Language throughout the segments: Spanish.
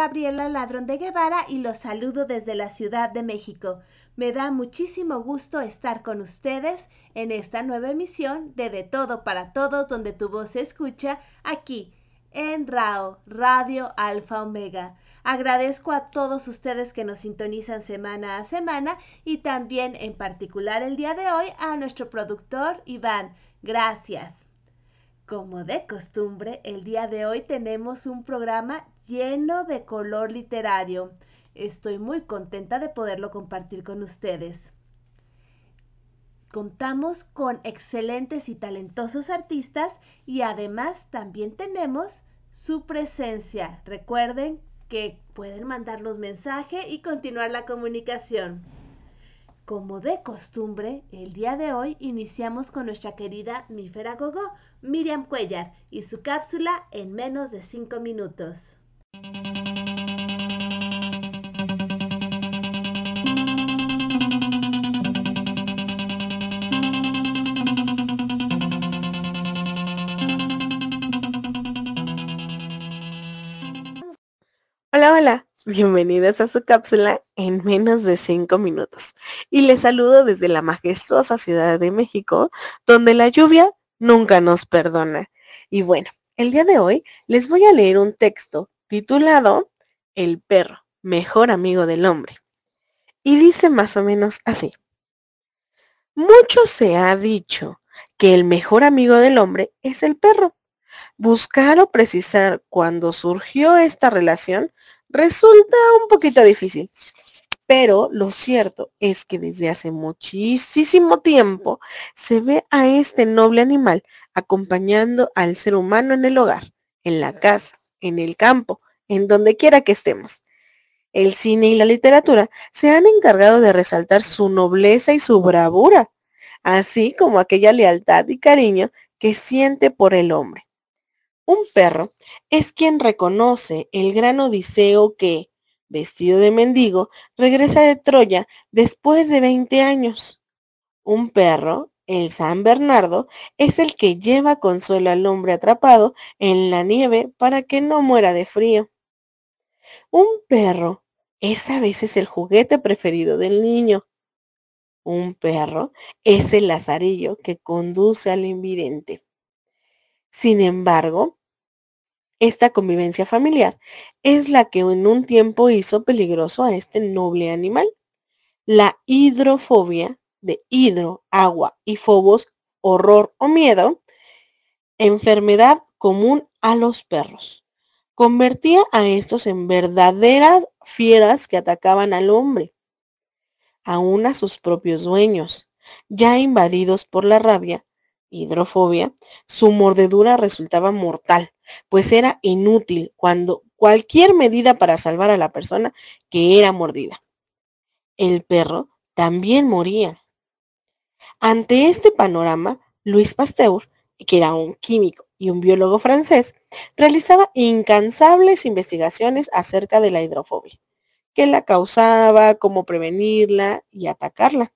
Gabriela Ladrón de Guevara y los saludo desde la Ciudad de México. Me da muchísimo gusto estar con ustedes en esta nueva emisión de De Todo para Todos, donde tu voz se escucha aquí en RAO, Radio Alfa Omega. Agradezco a todos ustedes que nos sintonizan semana a semana y también en particular el día de hoy a nuestro productor Iván. Gracias. Como de costumbre, el día de hoy tenemos un programa lleno de color literario. Estoy muy contenta de poderlo compartir con ustedes. Contamos con excelentes y talentosos artistas y además también tenemos su presencia. Recuerden que pueden mandarnos mensaje y continuar la comunicación. Como de costumbre, el día de hoy iniciamos con nuestra querida Mífera Gogo, Miriam Cuellar, y su cápsula en menos de 5 minutos. Hola, hola, bienvenidos a su cápsula en menos de cinco minutos. Y les saludo desde la majestuosa Ciudad de México, donde la lluvia nunca nos perdona. Y bueno, el día de hoy les voy a leer un texto titulado El perro, mejor amigo del hombre. Y dice más o menos así. Mucho se ha dicho que el mejor amigo del hombre es el perro Buscar o precisar cuándo surgió esta relación resulta un poquito difícil. Pero lo cierto es que desde hace muchísimo tiempo se ve a este noble animal acompañando al ser humano en el hogar, en la casa, en el campo, en donde quiera que estemos. El cine y la literatura se han encargado de resaltar su nobleza y su bravura, así como aquella lealtad y cariño que siente por el hombre. Un perro es quien reconoce el gran Odiseo que, vestido de mendigo, regresa de Troya después de 20 años. Un perro, el San Bernardo, es el que lleva consuelo al hombre atrapado en la nieve para que no muera de frío. Un perro es a veces el juguete preferido del niño. Un perro es el lazarillo que conduce al invidente. Sin embargo, esta convivencia familiar es la que en un tiempo hizo peligroso a este noble animal. La hidrofobia de hidro, agua y fobos, horror o miedo, enfermedad común a los perros. Convertía a estos en verdaderas fieras que atacaban al hombre, aún a sus propios dueños, ya invadidos por la rabia, hidrofobia, su mordedura resultaba mortal, pues era inútil cuando cualquier medida para salvar a la persona que era mordida. El perro también moría. Ante este panorama, Luis Pasteur, que era un químico y un biólogo francés, realizaba incansables investigaciones acerca de la hidrofobia, qué la causaba, cómo prevenirla y atacarla.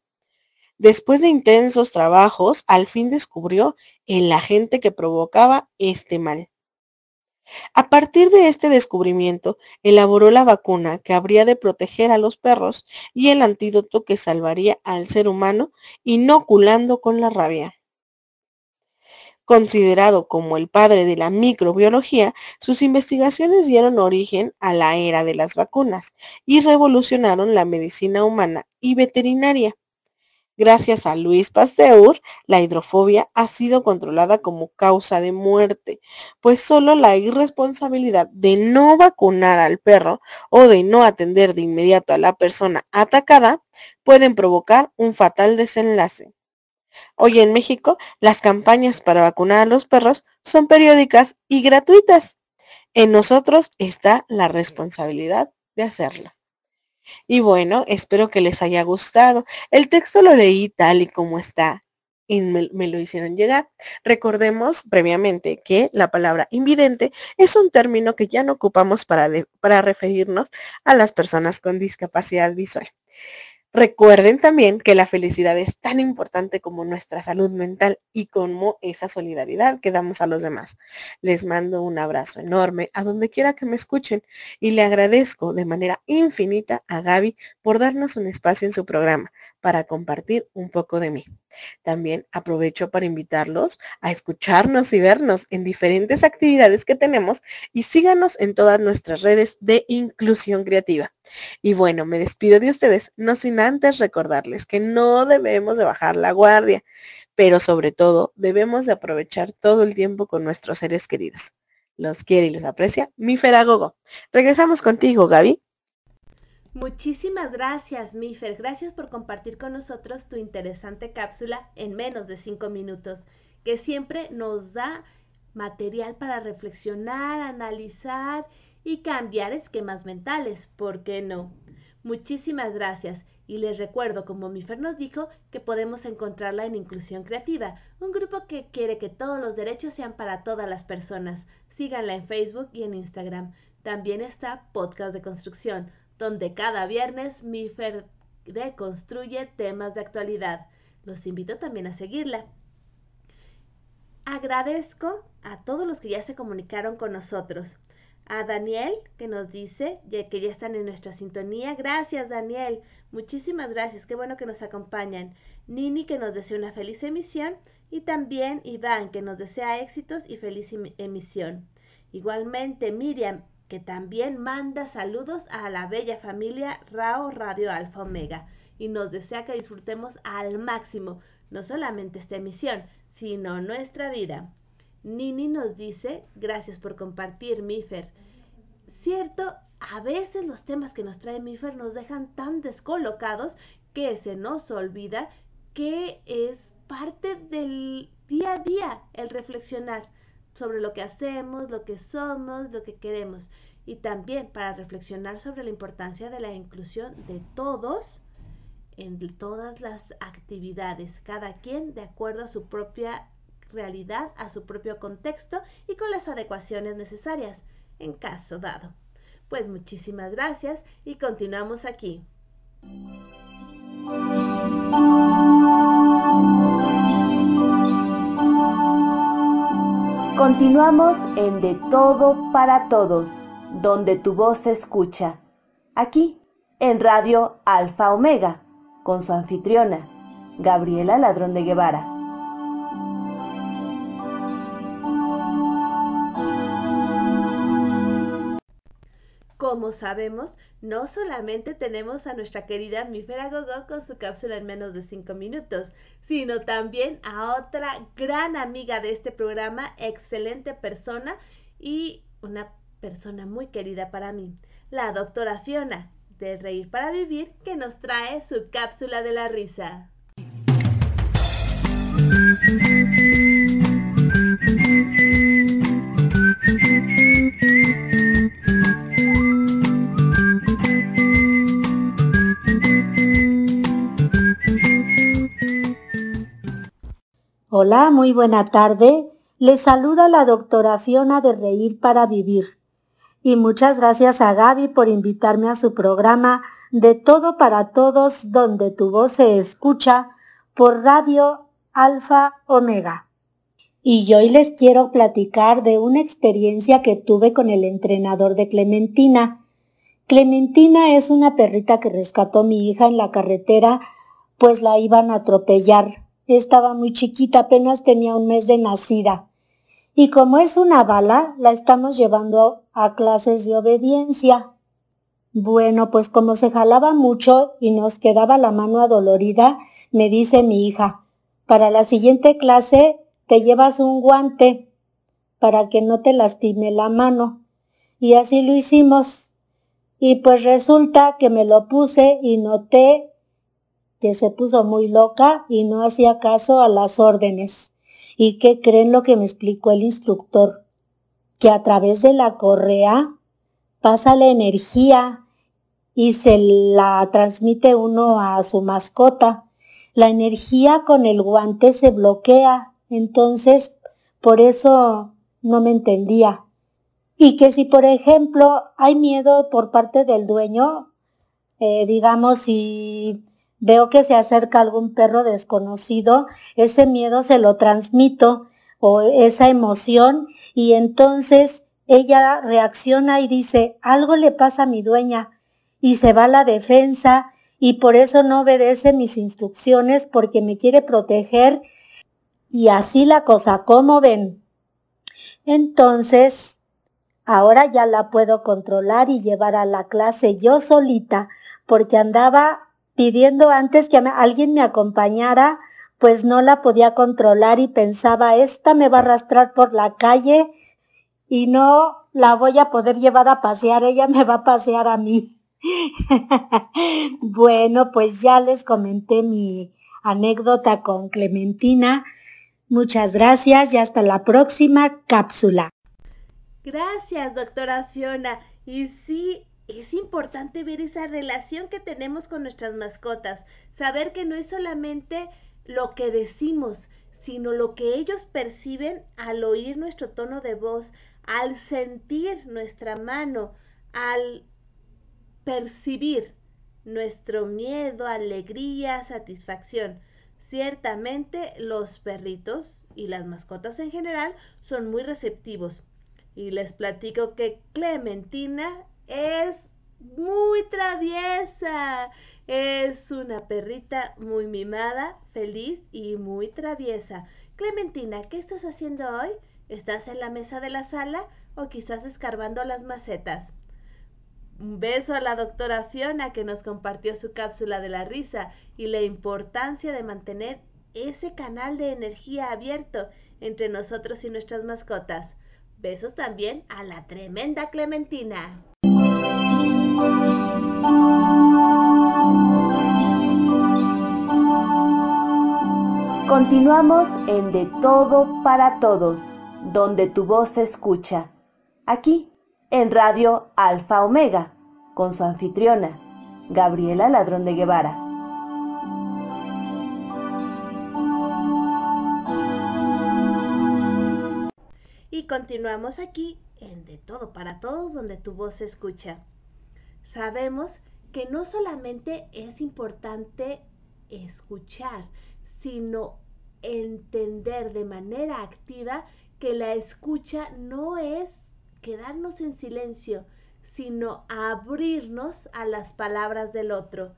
Después de intensos trabajos, al fin descubrió el agente que provocaba este mal. A partir de este descubrimiento, elaboró la vacuna que habría de proteger a los perros y el antídoto que salvaría al ser humano inoculando con la rabia. Considerado como el padre de la microbiología, sus investigaciones dieron origen a la era de las vacunas y revolucionaron la medicina humana y veterinaria. Gracias a Luis Pasteur, la hidrofobia ha sido controlada como causa de muerte, pues solo la irresponsabilidad de no vacunar al perro o de no atender de inmediato a la persona atacada pueden provocar un fatal desenlace. Hoy en México, las campañas para vacunar a los perros son periódicas y gratuitas. En nosotros está la responsabilidad de hacerlo. Y bueno, espero que les haya gustado. El texto lo leí tal y como está y me, lo hicieron llegar. Recordemos previamente que la palabra invidente es un término que ya no ocupamos para, para referirnos a las personas con discapacidad visual. Recuerden también que la felicidad es tan importante como nuestra salud mental y como esa solidaridad que damos a los demás. Les mando un abrazo enorme a donde quiera que me escuchen y le agradezco de manera infinita a Gaby por darnos un espacio en su programa para compartir un poco de mí. También aprovecho para invitarlos a escucharnos y vernos en diferentes actividades que tenemos y síganos en todas nuestras redes de inclusión creativa. Y bueno, me despido de ustedes, no sin antes recordarles que no debemos de bajar la guardia, pero sobre todo debemos de aprovechar todo el tiempo con nuestros seres queridos. Los quiere y los aprecia mi Feragogo. Regresamos contigo, Gaby. Muchísimas gracias, Mifer. Gracias por compartir con nosotros tu interesante cápsula en menos de cinco minutos, que siempre nos da material para reflexionar, analizar y cambiar esquemas mentales. ¿Por qué no? Muchísimas gracias. Y les recuerdo, como Mifer nos dijo, que podemos encontrarla en Inclusión Creativa, un grupo que quiere que todos los derechos sean para todas las personas. Síganla en Facebook y en Instagram. También está Podcast de Construcción, donde cada viernes Mifer deconstruye temas de actualidad. Los invito también a seguirla. Agradezco a todos los que ya se comunicaron con nosotros a Daniel que nos dice que ya están en nuestra sintonía. Gracias Daniel, muchísimas gracias, qué bueno que nos acompañan. Nini que nos desea una feliz emisión y también Iván que nos desea éxitos y feliz em-, emisión. Igualmente Miriam que también manda saludos a la bella familia Rao Radio Alfa Omega y nos desea que disfrutemos al máximo no solamente esta emisión, sino nuestra vida. Nini nos dice, gracias por compartir, Mifer. Cierto, a veces los temas que nos trae Mifer nos dejan tan descolocados que se nos olvida que es parte del día a día el reflexionar sobre lo que hacemos, lo que somos, lo que queremos. Y también para reflexionar sobre la importancia de la inclusión de todos en todas las actividades, cada quien de acuerdo a su propia realidad a su propio contexto y con las adecuaciones necesarias en caso dado. Pues muchísimas gracias y continuamos aquí. Continuamos en De Todo para Todos, donde tu voz se escucha. Aquí, en Radio Alfa Omega, con su anfitriona, Gabriela Ladrón de Guevara. Como sabemos, no solamente tenemos a nuestra querida Mifera Gogo con su cápsula en menos de 5 minutos, sino también a otra gran amiga de este programa, excelente persona y una persona muy querida para mí, la doctora Fiona, de Reír para Vivir, que nos trae su cápsula de la risa. Hola, muy buena tarde. Les saluda la doctora Fiona de Reír para Vivir. Y muchas gracias a Gaby por invitarme a su programa De Todo para Todos, donde tu voz se escucha por Radio Alfa Omega. Y hoy les quiero platicar de una experiencia que tuve con el entrenador de Clementina. Clementina es una perrita que rescató mi hija en la carretera, pues la iban a atropellar. Estaba muy chiquita, apenas tenía un mes de nacida. Y como es una bala, la estamos llevando a clases de obediencia. Bueno, pues como se jalaba mucho y nos quedaba la mano adolorida, me dice mi hija, para la siguiente clase te llevas un guante para que no te lastime la mano. Y así lo hicimos. Y pues resulta que me lo puse y noté que se puso muy loca y no hacía caso a las órdenes. ¿Y qué creen lo que me explicó el instructor? Que a través de la correa pasa la energía y se la transmite uno a su mascota. La energía con el guante se bloquea, entonces por eso no me entendía. Y que si, por ejemplo, hay miedo por parte del dueño, eh, digamos, si veo que se acerca algún perro desconocido, ese miedo se lo transmito o esa emoción y entonces ella reacciona y dice, algo le pasa a mi dueña y se va a la defensa y por eso no obedece mis instrucciones porque me quiere proteger y así la cosa, ¿cómo ven? Entonces, ahora ya la puedo controlar y llevar a la clase yo solita porque andaba pidiendo antes que alguien me acompañara, pues no la podía controlar y pensaba, esta me va a arrastrar por la calle y no la voy a poder llevar a pasear, ella me va a pasear a mí. bueno, pues ya les comenté mi anécdota con Clementina. Muchas gracias y hasta la próxima cápsula. Gracias, doctora Fiona. Y sí, es importante ver esa relación que tenemos con nuestras mascotas, saber que no es solamente lo que decimos, sino lo que ellos perciben al oír nuestro tono de voz, al sentir nuestra mano, al percibir nuestro miedo, alegría, satisfacción. Ciertamente los perritos y las mascotas en general son muy receptivos. Y les platico que Clementina es muy traviesa. Es una perrita muy mimada, feliz y muy traviesa. Clementina, ¿qué estás haciendo hoy? ¿Estás en la mesa de la sala o quizás escarbando las macetas? Un beso a la doctora Fiona que nos compartió su cápsula de la risa y la importancia de mantener ese canal de energía abierto entre nosotros y nuestras mascotas. Besos también a la tremenda Clementina. Continuamos en De Todo para Todos, donde tu voz se escucha. Aquí, en Radio Alfa Omega, con su anfitriona, Gabriela Ladrón de Guevara. Y continuamos aquí en De Todo para Todos, donde tu voz se escucha. Sabemos que no solamente es importante escuchar, sino entender de manera activa que la escucha no es quedarnos en silencio, sino abrirnos a las palabras del otro.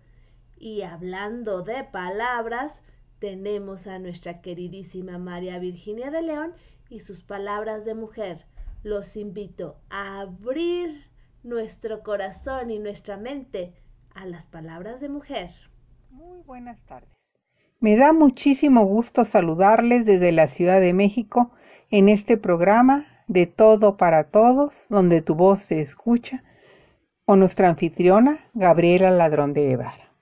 Y hablando de palabras, tenemos a nuestra queridísima María Virginia de León y sus palabras de mujer. Los invito a abrir nuestro corazón y nuestra mente a las palabras de mujer. Muy buenas tardes. Me da muchísimo gusto saludarles desde la Ciudad de México en este programa de Todo para Todos, donde tu voz se escucha, con nuestra anfitriona Gabriela Ladrón de Guevara.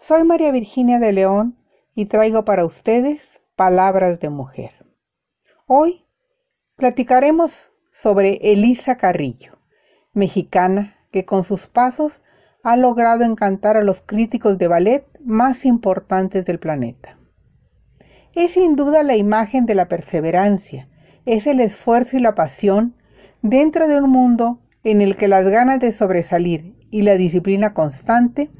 Soy María Virginia de León y traigo para ustedes palabras de mujer. Hoy platicaremos sobre Elisa Carrillo, mexicana que con sus pasos ha logrado encantar a los críticos de ballet más importantes del planeta. Es sin duda la imagen de la perseverancia, es el esfuerzo y la pasión dentro de un mundo en el que las ganas de sobresalir y la disciplina constante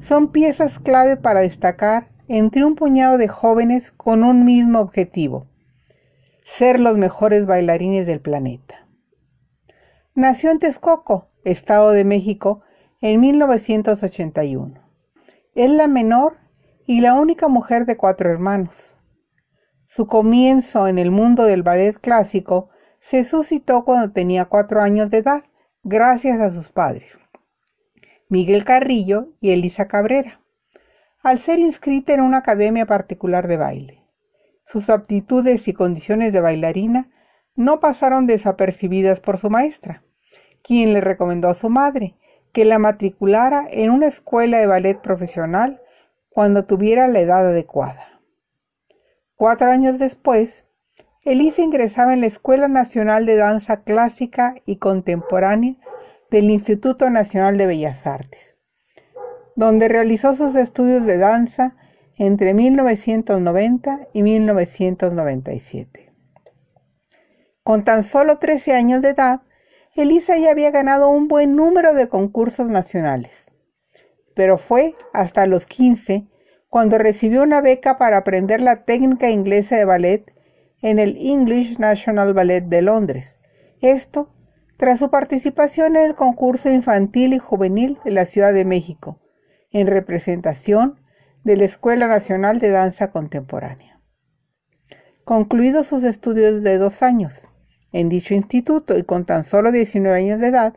son piezas clave para destacar entre un puñado de jóvenes con un mismo objetivo, ser los mejores bailarines del planeta. Nació en Texcoco, Estado de México, en 1981. Es la menor y la única mujer de cuatro hermanos. Su comienzo en el mundo del ballet clásico se suscitó cuando tenía cuatro años de edad, gracias a sus padres, Miguel Carrillo y Elisa Cabrera, al ser inscrita en una academia particular de baile. Sus aptitudes y condiciones de bailarina no pasaron desapercibidas por su maestra, quien le recomendó a su madre que la matriculara en una escuela de ballet profesional cuando tuviera la edad adecuada. Cuatro años después, Elisa ingresaba en la Escuela Nacional de Danza Clásica y Contemporánea del Instituto Nacional de Bellas Artes, donde realizó sus estudios de danza entre 1990 y 1997. Con tan solo 13 años de edad, Elisa ya había ganado un buen número de concursos nacionales, pero fue hasta los 15 cuando recibió una beca para aprender la técnica inglesa de ballet en el English National Ballet de Londres. Esto tras su participación en el concurso infantil y juvenil de la Ciudad de México, en representación de la Escuela Nacional de Danza Contemporánea. Concluidos sus estudios de dos años en dicho instituto y con tan solo 19 años de edad,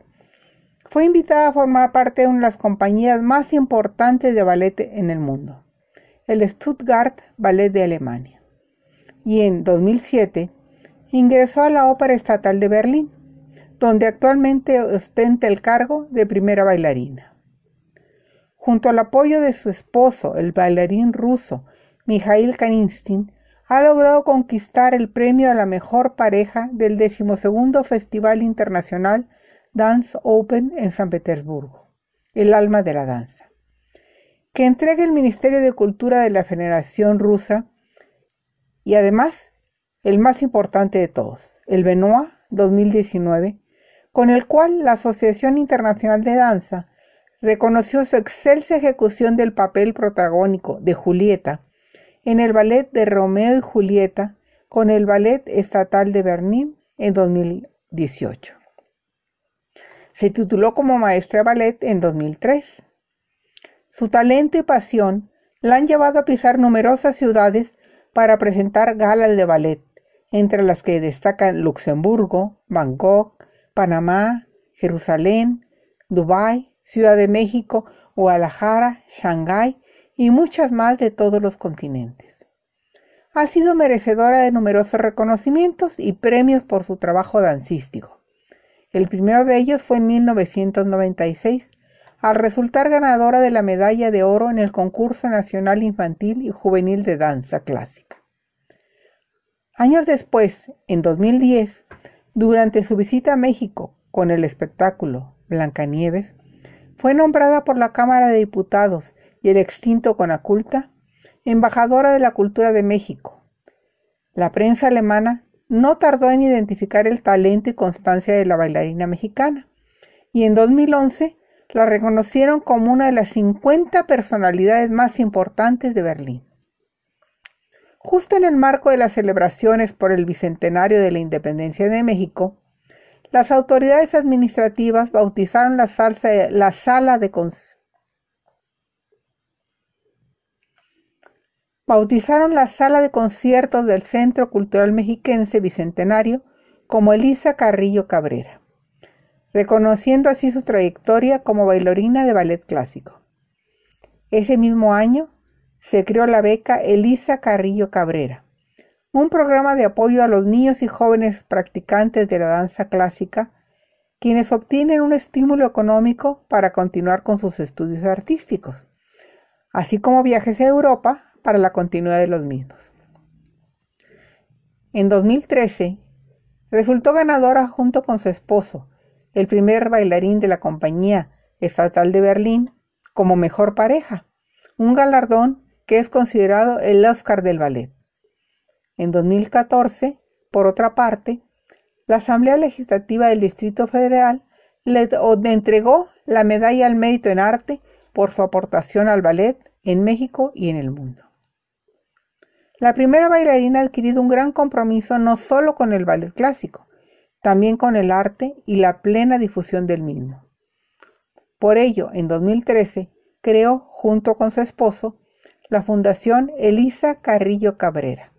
fue invitada a formar parte de una de las compañías más importantes de ballet en el mundo, el Stuttgart Ballet de Alemania. Y en 2007 ingresó a la Ópera Estatal de Berlín, donde actualmente ostenta el cargo de primera bailarina. Junto al apoyo de su esposo, el bailarín ruso Mikhail Kaninstin, ha logrado conquistar el premio a la mejor pareja del decimosegundo Festival Internacional Dance Open en San Petersburgo, el alma de la danza, que entrega el Ministerio de Cultura de la Federación Rusa y además el más importante de todos, el Benoit 2019, con el cual la Asociación Internacional de Danza reconoció su excelsa ejecución del papel protagónico de Julieta en el ballet de Romeo y Julieta con el Ballet Estatal de Berlín en 2018. Se tituló como maestra de ballet en 2003. Su talento y pasión la han llevado a pisar numerosas ciudades para presentar galas de ballet, entre las que destacan Luxemburgo, Bangkok, Panamá, Jerusalén, Dubái, Ciudad de México, Guadalajara, Shanghái y muchas más de todos los continentes. Ha sido merecedora de numerosos reconocimientos y premios por su trabajo dancístico. El primero de ellos fue en 1996, al resultar ganadora de la medalla de oro en el concurso nacional infantil y juvenil de danza clásica. Años después, en 2010, durante su visita a México con el espectáculo Blancanieves, fue nombrada por la Cámara de Diputados y el extinto Conaculta, embajadora de la cultura de México. La prensa alemana no tardó en identificar el talento y constancia de la bailarina mexicana, y en 2011 la reconocieron como una de las 50 personalidades más importantes de Berlín. Justo en el marco de las celebraciones por el Bicentenario de la Independencia de México, las autoridades administrativas bautizaron la, la sala de bautizaron la sala de conciertos del Centro Cultural Mexiquense Bicentenario como Elisa Carrillo Cabrera, reconociendo así su trayectoria como bailarina de ballet clásico. Ese mismo año se creó la beca Elisa Carrillo Cabrera, un programa de apoyo a los niños y jóvenes practicantes de la danza clásica, quienes obtienen un estímulo económico para continuar con sus estudios artísticos, así como viajes a Europa para la continuidad de los mismos. En 2013, resultó ganadora junto con su esposo, el primer bailarín de la Compañía Estatal de Berlín, como mejor pareja, un galardón que es considerado el Oscar del ballet. En 2014, por otra parte, la Asamblea Legislativa del Distrito Federal le entregó la Medalla al Mérito en Arte por su aportación al ballet en México y en el mundo. La primera bailarina ha adquirido un gran compromiso no solo con el ballet clásico, también con el arte y la plena difusión del mismo. Por ello, en 2013, creó, junto con su esposo, la Fundación Elisa Carrillo Cabrera,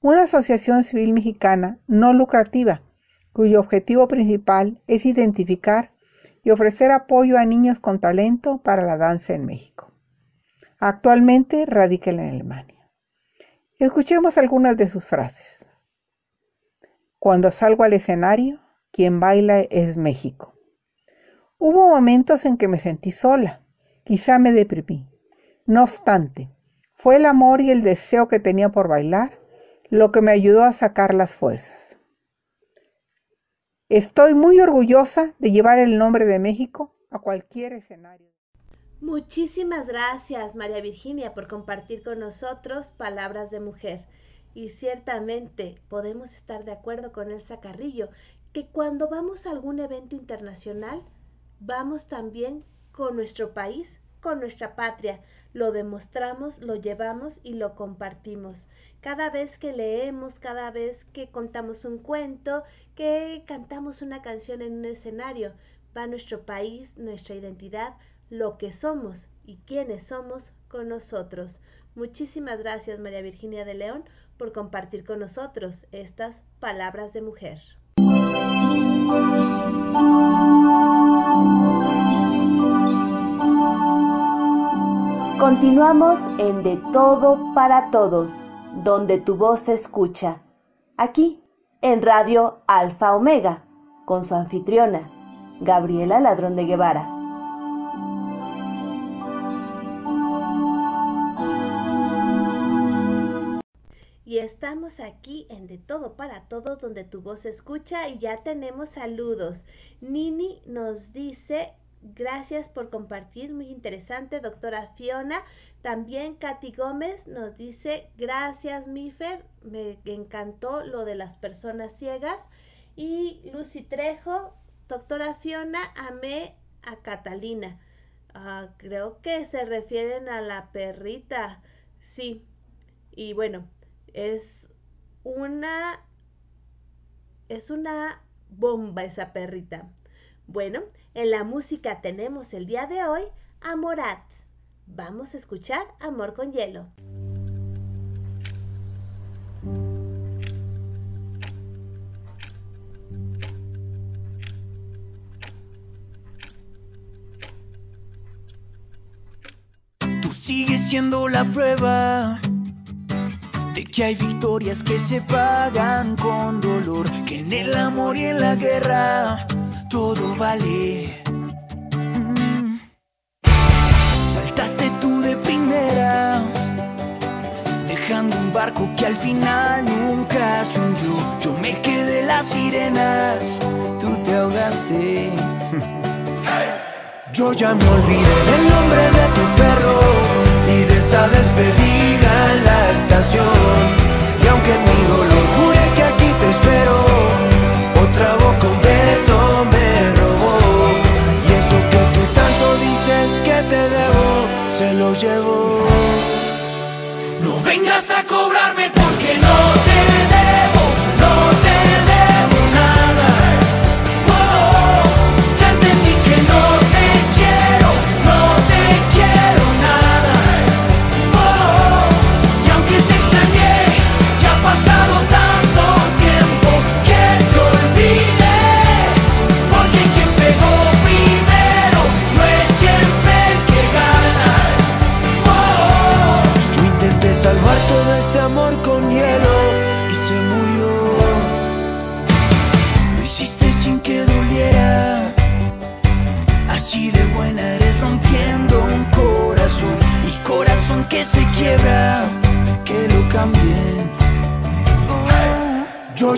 una asociación civil mexicana no lucrativa, cuyo objetivo principal es identificar y ofrecer apoyo a niños con talento para la danza en México. Actualmente radica en Alemania. Escuchemos algunas de sus frases. Cuando salgo al escenario, quien baila es México. Hubo momentos en que me sentí sola, quizá me deprimí. No obstante, fue el amor y el deseo que tenía por bailar lo que me ayudó a sacar las fuerzas. Estoy muy orgullosa de llevar el nombre de México a cualquier escenario. Muchísimas gracias, María Virginia, por compartir con nosotros palabras de mujer. Y ciertamente podemos estar de acuerdo con Elsa Carrillo, que cuando vamos a algún evento internacional, vamos también con nuestro país, con nuestra patria. lo demostramos, lo llevamos y lo compartimos. Cada vez que leemos, cada vez que contamos un cuento, que cantamos una canción en un escenario, va nuestro país, nuestra identidad, lo que somos y quiénes somos con nosotros. Muchísimas gracias María Virginia de León por compartir con nosotros estas palabras de mujer. Continuamos en De Todo para Todos, donde tu voz se escucha. Aquí, en Radio Alfa Omega, con su anfitriona, Gabriela Ladrón de Guevara. Y estamos aquí en De Todo para Todos, donde tu voz se escucha y ya tenemos saludos. Nini nos dice, gracias por compartir, muy interesante, doctora Fiona. También Katy Gómez nos dice, gracias Mifer, me encantó lo de las personas ciegas. Y Lucy Trejo, doctora Fiona, amé a Catalina. Ah, creo que se refieren a la perrita. Sí. Y bueno, es una es una bomba esa perrita. Bueno, en la música tenemos el día de hoy a Morat. Vamos a escuchar Amor con Hielo. Tú sigues siendo la prueba de que hay victorias que se pagan con dolor, que en el amor y en la guerra todo vale. Saltaste tú de primera, dejando un barco que al final nunca se. Yo me quedé las sirenas, tú te ahogaste. Yo ya me olvidé del nombre de tu perro y de esa despedida en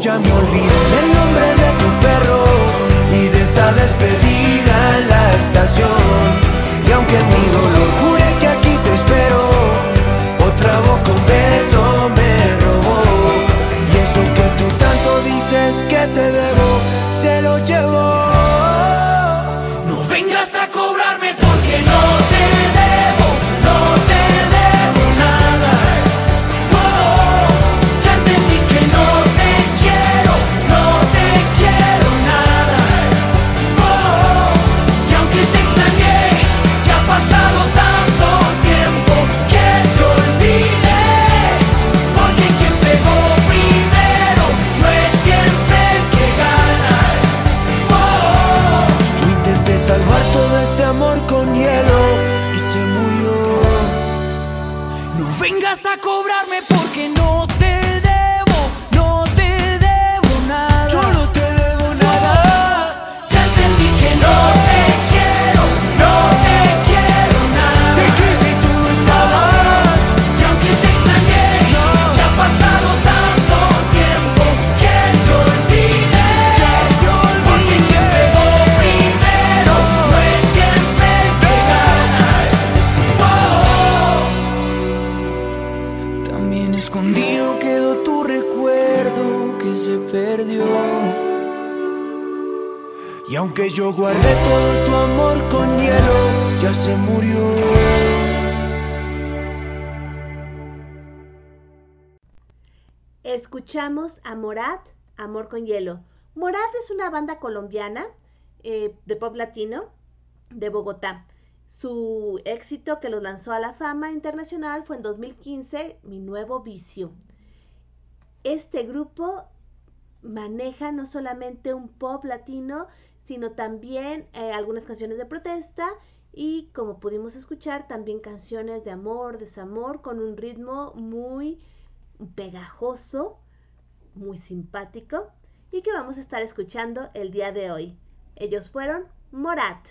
ya me olvidé del nombre de tu perro y de esa despedida en la estación. Y aunque mi Y aunque yo guardé todo tu amor con hielo, ya se murió. Escuchamos a Morat, Amor con Hielo. Morat es una banda colombiana eh, de pop latino de Bogotá. Su éxito que los lanzó a la fama internacional fue en 2015, Mi Nuevo Vicio. Este grupo maneja no solamente un pop latino, sino también eh, algunas canciones de protesta y como pudimos escuchar también canciones de amor, desamor con un ritmo muy pegajoso, muy simpático y que vamos a estar escuchando el día de hoy. Ellos fueron Morat.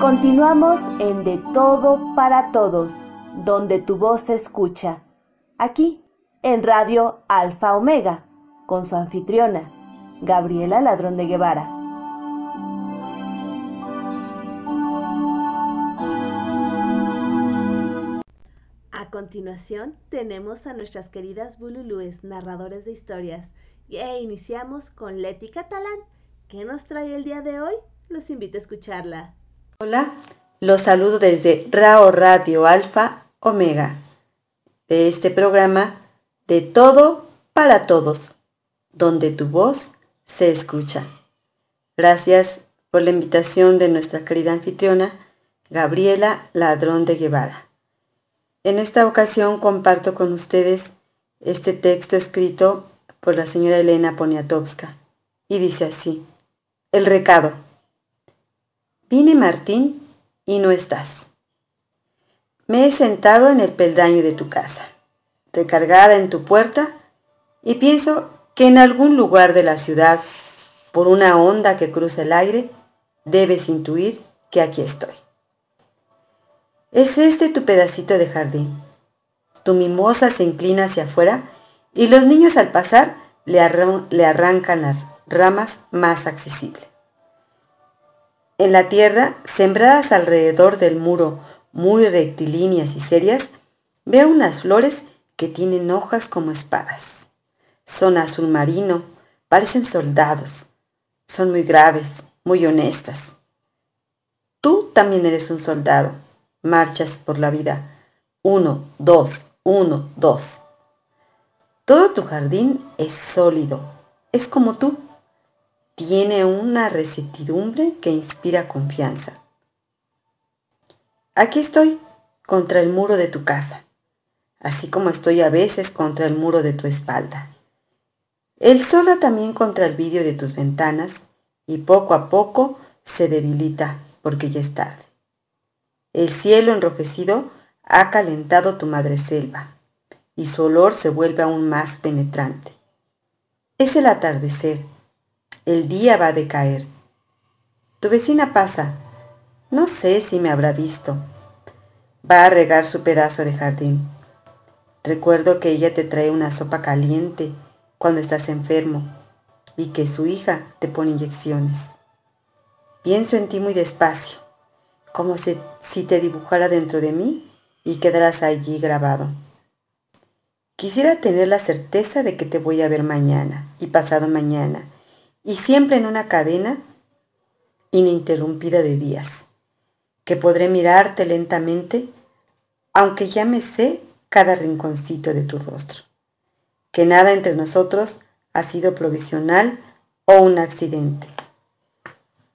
Continuamos en De Todo para Todos, donde tu voz se escucha. Aquí, en Radio Alfa Omega, con su anfitriona, Gabriela Ladrón de Guevara. A continuación, tenemos a nuestras queridas Bululúes, narradores de historias, e iniciamos con Leti Catalán. ¿Qué nos trae el día de hoy? Los invito a escucharla. Hola, los saludo desde Rao Radio Alfa Omega, de este programa de todo para todos, donde tu voz se escucha. Gracias por la invitación de nuestra querida anfitriona, Gabriela Ladrón de Guevara. En esta ocasión comparto con ustedes este texto escrito por la señora Elena Poniatowska y dice así, El recado. Vine Martín y no estás. Me he sentado en el peldaño de tu casa, recargada en tu puerta, y pienso que en algún lugar de la ciudad, por una onda que cruza el aire, debes intuir que aquí estoy. Es este tu pedacito de jardín. Tu mimosa se inclina hacia afuera y los niños al pasar le, arrancan las ramas más accesibles. En la tierra, sembradas alrededor del muro, muy rectilíneas y serias, veo unas flores que tienen hojas como espadas. Son azul marino, parecen soldados. Son muy graves, muy honestas. Tú también eres un soldado. Marchas por la vida. Uno, dos, uno, dos. Todo tu jardín es sólido. Es como tú tiene una receptidumbre que inspira confianza. Aquí estoy, contra el muro de tu casa, así como estoy a veces contra el muro de tu espalda. El sol da también contra el vidrio de tus ventanas y poco a poco se debilita porque ya es tarde. El cielo enrojecido ha calentado tu madre selva y su olor se vuelve aún más penetrante. Es el atardecer el día va a decaer. Tu vecina pasa. No sé si me habrá visto. Va a regar su pedazo de jardín. Recuerdo que ella te trae una sopa caliente cuando estás enfermo y que su hija te pone inyecciones. Pienso en ti muy despacio, como si, si te dibujara dentro de mí y quedaras allí grabado. Quisiera tener la certeza de que te voy a ver mañana y pasado mañana y siempre en una cadena ininterrumpida de días, que podré mirarte lentamente, aunque ya me sé cada rinconcito de tu rostro, que nada entre nosotros ha sido provisional o un accidente.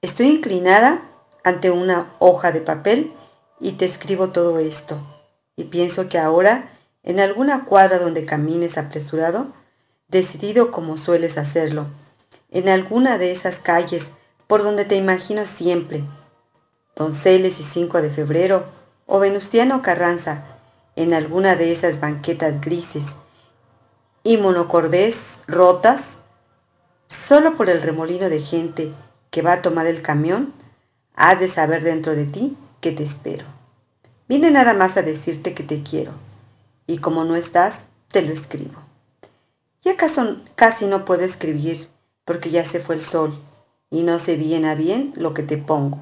Estoy inclinada ante una hoja de papel y te escribo todo esto, y pienso que ahora, en alguna cuadra donde camines apresurado, decidido como sueles hacerlo, en alguna de esas calles por donde te imagino siempre. Donceles y 5 de febrero o Venustiano Carranza en alguna de esas banquetas grises y monocordés rotas, solo por el remolino de gente que va a tomar el camión, has de saber dentro de ti que te espero. Vine nada más a decirte que te quiero, y como no estás, te lo escribo. Y acaso casi no puedo escribir porque ya se fue el sol y no sé bien a bien lo que te pongo.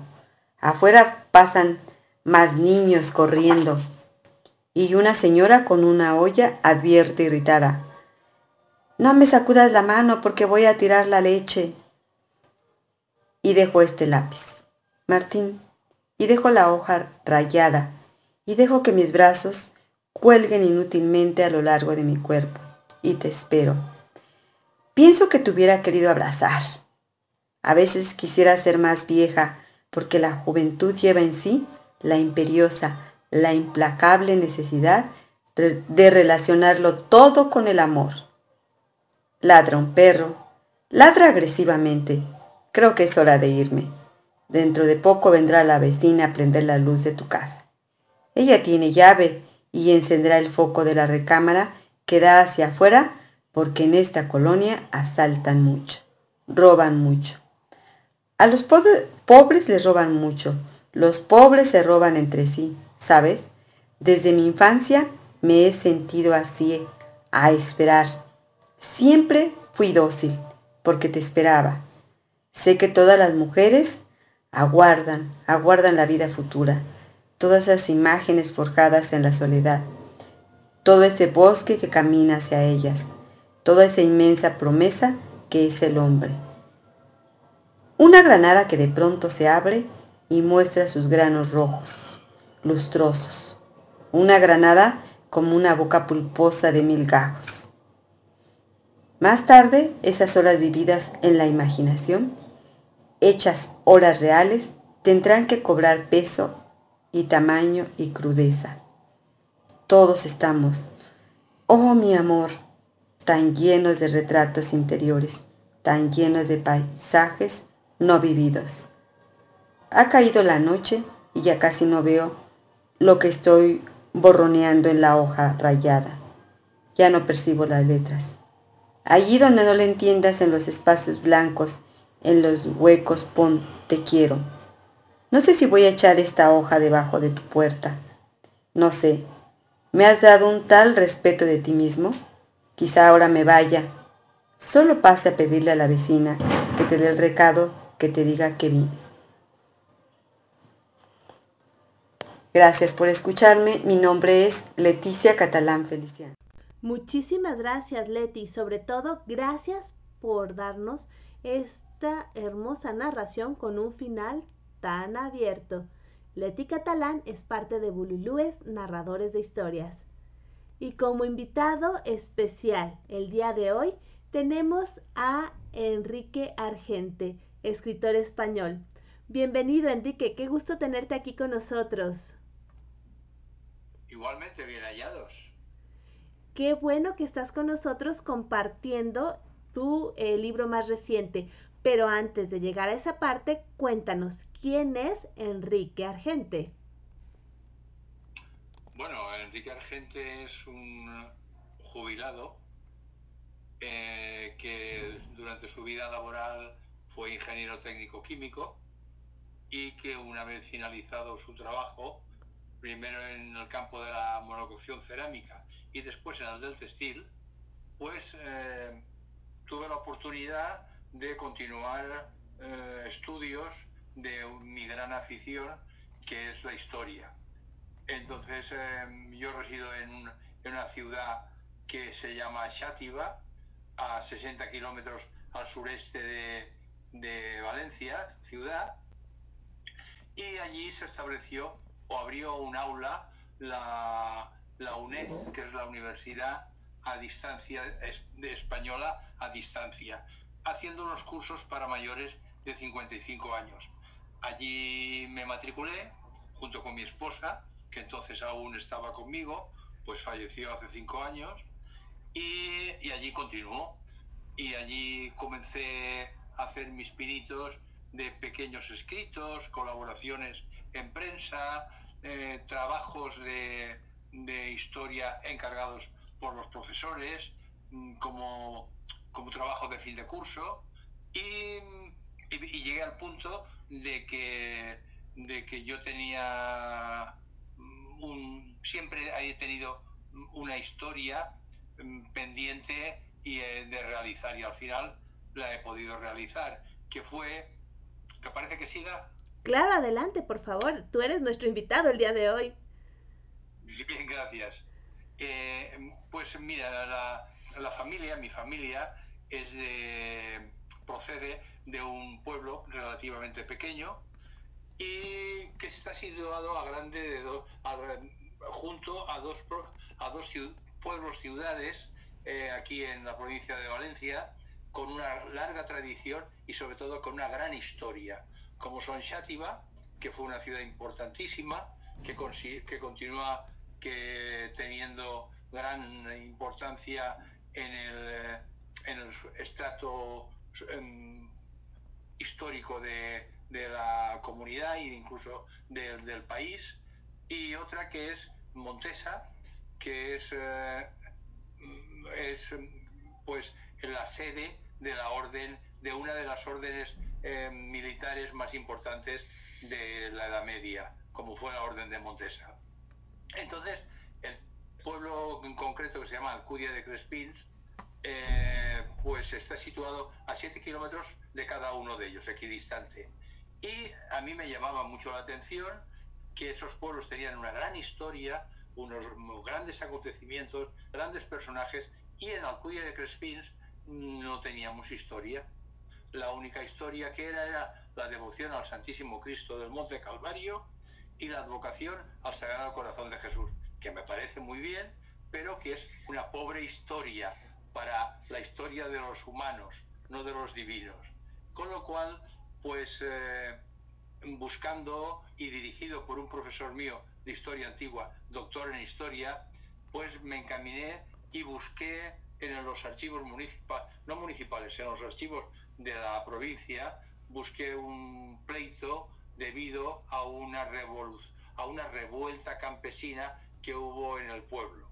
Afuera pasan más niños corriendo y una señora con una olla advierte irritada. No me sacudas la mano porque voy a tirar la leche. Y dejo este lápiz. Martín, y dejo la hoja rayada y dejo que mis brazos cuelguen inútilmente a lo largo de mi cuerpo y te espero. Pienso que te hubiera querido abrazar. A veces quisiera ser más vieja porque la juventud lleva en sí la imperiosa, la implacable necesidad de relacionarlo todo con el amor. Ladra un perro, ladra agresivamente. Creo que es hora de irme. Dentro de poco vendrá la vecina a prender la luz de tu casa. Ella tiene llave y encenderá el foco de la recámara que da hacia afuera porque en esta colonia asaltan mucho, roban mucho. A los pobres les roban mucho, los pobres se roban entre sí, ¿sabes? Desde mi infancia me he sentido así, a esperar. Siempre fui dócil, porque te esperaba. Sé que todas las mujeres aguardan, aguardan la vida futura, todas esas imágenes forjadas en la soledad, todo ese bosque que camina hacia ellas, toda esa inmensa promesa que es el hombre. Una granada que de pronto se abre y muestra sus granos rojos, lustrosos. Una granada como una boca pulposa de mil gajos. Más tarde, esas horas vividas en la imaginación, hechas horas reales, tendrán que cobrar peso y tamaño y crudeza. Todos estamos, oh mi amor, tan llenos de retratos interiores, tan llenos de paisajes no vividos. Ha caído la noche y ya casi no veo lo que estoy borroneando en la hoja rayada. Ya no percibo las letras. Allí donde no le entiendas en los espacios blancos, en los huecos pon te quiero. No sé si voy a echar esta hoja debajo de tu puerta. No sé. ¿Me has dado un tal respeto de ti mismo? Quizá ahora me vaya. Solo pase a pedirle a la vecina que te dé el recado que te diga que vine. Gracias por escucharme. Mi nombre es Leticia Catalán Feliciano. Muchísimas gracias, Leti. Sobre todo, gracias por darnos esta hermosa narración con un final tan abierto. Leti Catalán es parte de Bululúes Narradores de Historias. Y como invitado especial el día de hoy tenemos a Enrique Argente, escritor español. Bienvenido Enrique, qué gusto tenerte aquí con nosotros. Igualmente, bien hallados. Qué bueno que estás con nosotros compartiendo tu eh, libro más reciente. Pero antes de llegar a esa parte, cuéntanos, ¿quién es Enrique Argente? Bueno, Enrique Argente es un jubilado eh, que durante su vida laboral fue ingeniero técnico químico y que una vez finalizado su trabajo, primero en el campo de la monococción cerámica y después en el del textil, pues eh, tuve la oportunidad de continuar eh, estudios de mi gran afición, que es la historia. Entonces em, yo resido en, una ciudad que se llama Xátiva, a 60 kilómetros al sureste de, Valencia, ciudad, y allí se estableció o abrió un aula la, la UNED, que es la Universidad a distancia de española a distancia, haciendo unos cursos para mayores de 55 años. Allí me matriculé junto con mi esposa que entonces aún estaba conmigo, pues falleció hace cinco años, y, allí continuó. Y allí comencé a hacer mis pinitos de pequeños escritos, colaboraciones en prensa, eh, trabajos de, historia encargados por los profesores, mm, como, como trabajo de fin de curso, y, y llegué al punto de que, de que yo tenía siempre he tenido una historia mm, pendiente y eh, de realizar y al final la he podido realizar, que fue, ¿te parece que siga? Claro, adelante, por favor. Tú eres nuestro invitado el día de hoy. Bien, gracias. Eh, pues mira, la, familia, mi familia, es procede de un pueblo relativamente pequeño y que está situado a grande de junto a dos, a dos pueblos, ciudades, eh, aquí en la provincia de Valencia, con una larga tradición y sobre todo con una gran historia, como son Xátiva, que fue una ciudad importantísima, que, que continúa que teniendo gran importancia en el, en el estrato em, histórico de, de, la comunidad e incluso del país, y otra que es Montesa, que es, eh, es pues la sede de la orden, de una de las órdenes eh, militares más importantes de la Edad Media, como fue la Orden de Montesa. Entonces, el pueblo en concreto que se llama Alcudia de Crespins, eh, pues está situado a 7 kilómetros de cada uno de ellos, equidistante. Y a mí me llamaba mucho la atención que esos pueblos tenían una gran historia, unos grandes acontecimientos, grandes personajes, y en Alcudia de Crespins no teníamos historia. La única historia que era era la devoción al Santísimo Cristo del Monte Calvario y la advocación al Sagrado Corazón de Jesús, que me parece muy bien, pero que es una pobre historia para la historia de los humanos, no de los divinos. Con lo cual, pues eh, buscando y dirigido por un profesor mío de historia antigua, doctor en historia, pues me encaminé y busqué en los archivos municipales, no municipales, en los archivos de la provincia, busqué un pleito debido a una, a una revuelta campesina que hubo en el pueblo.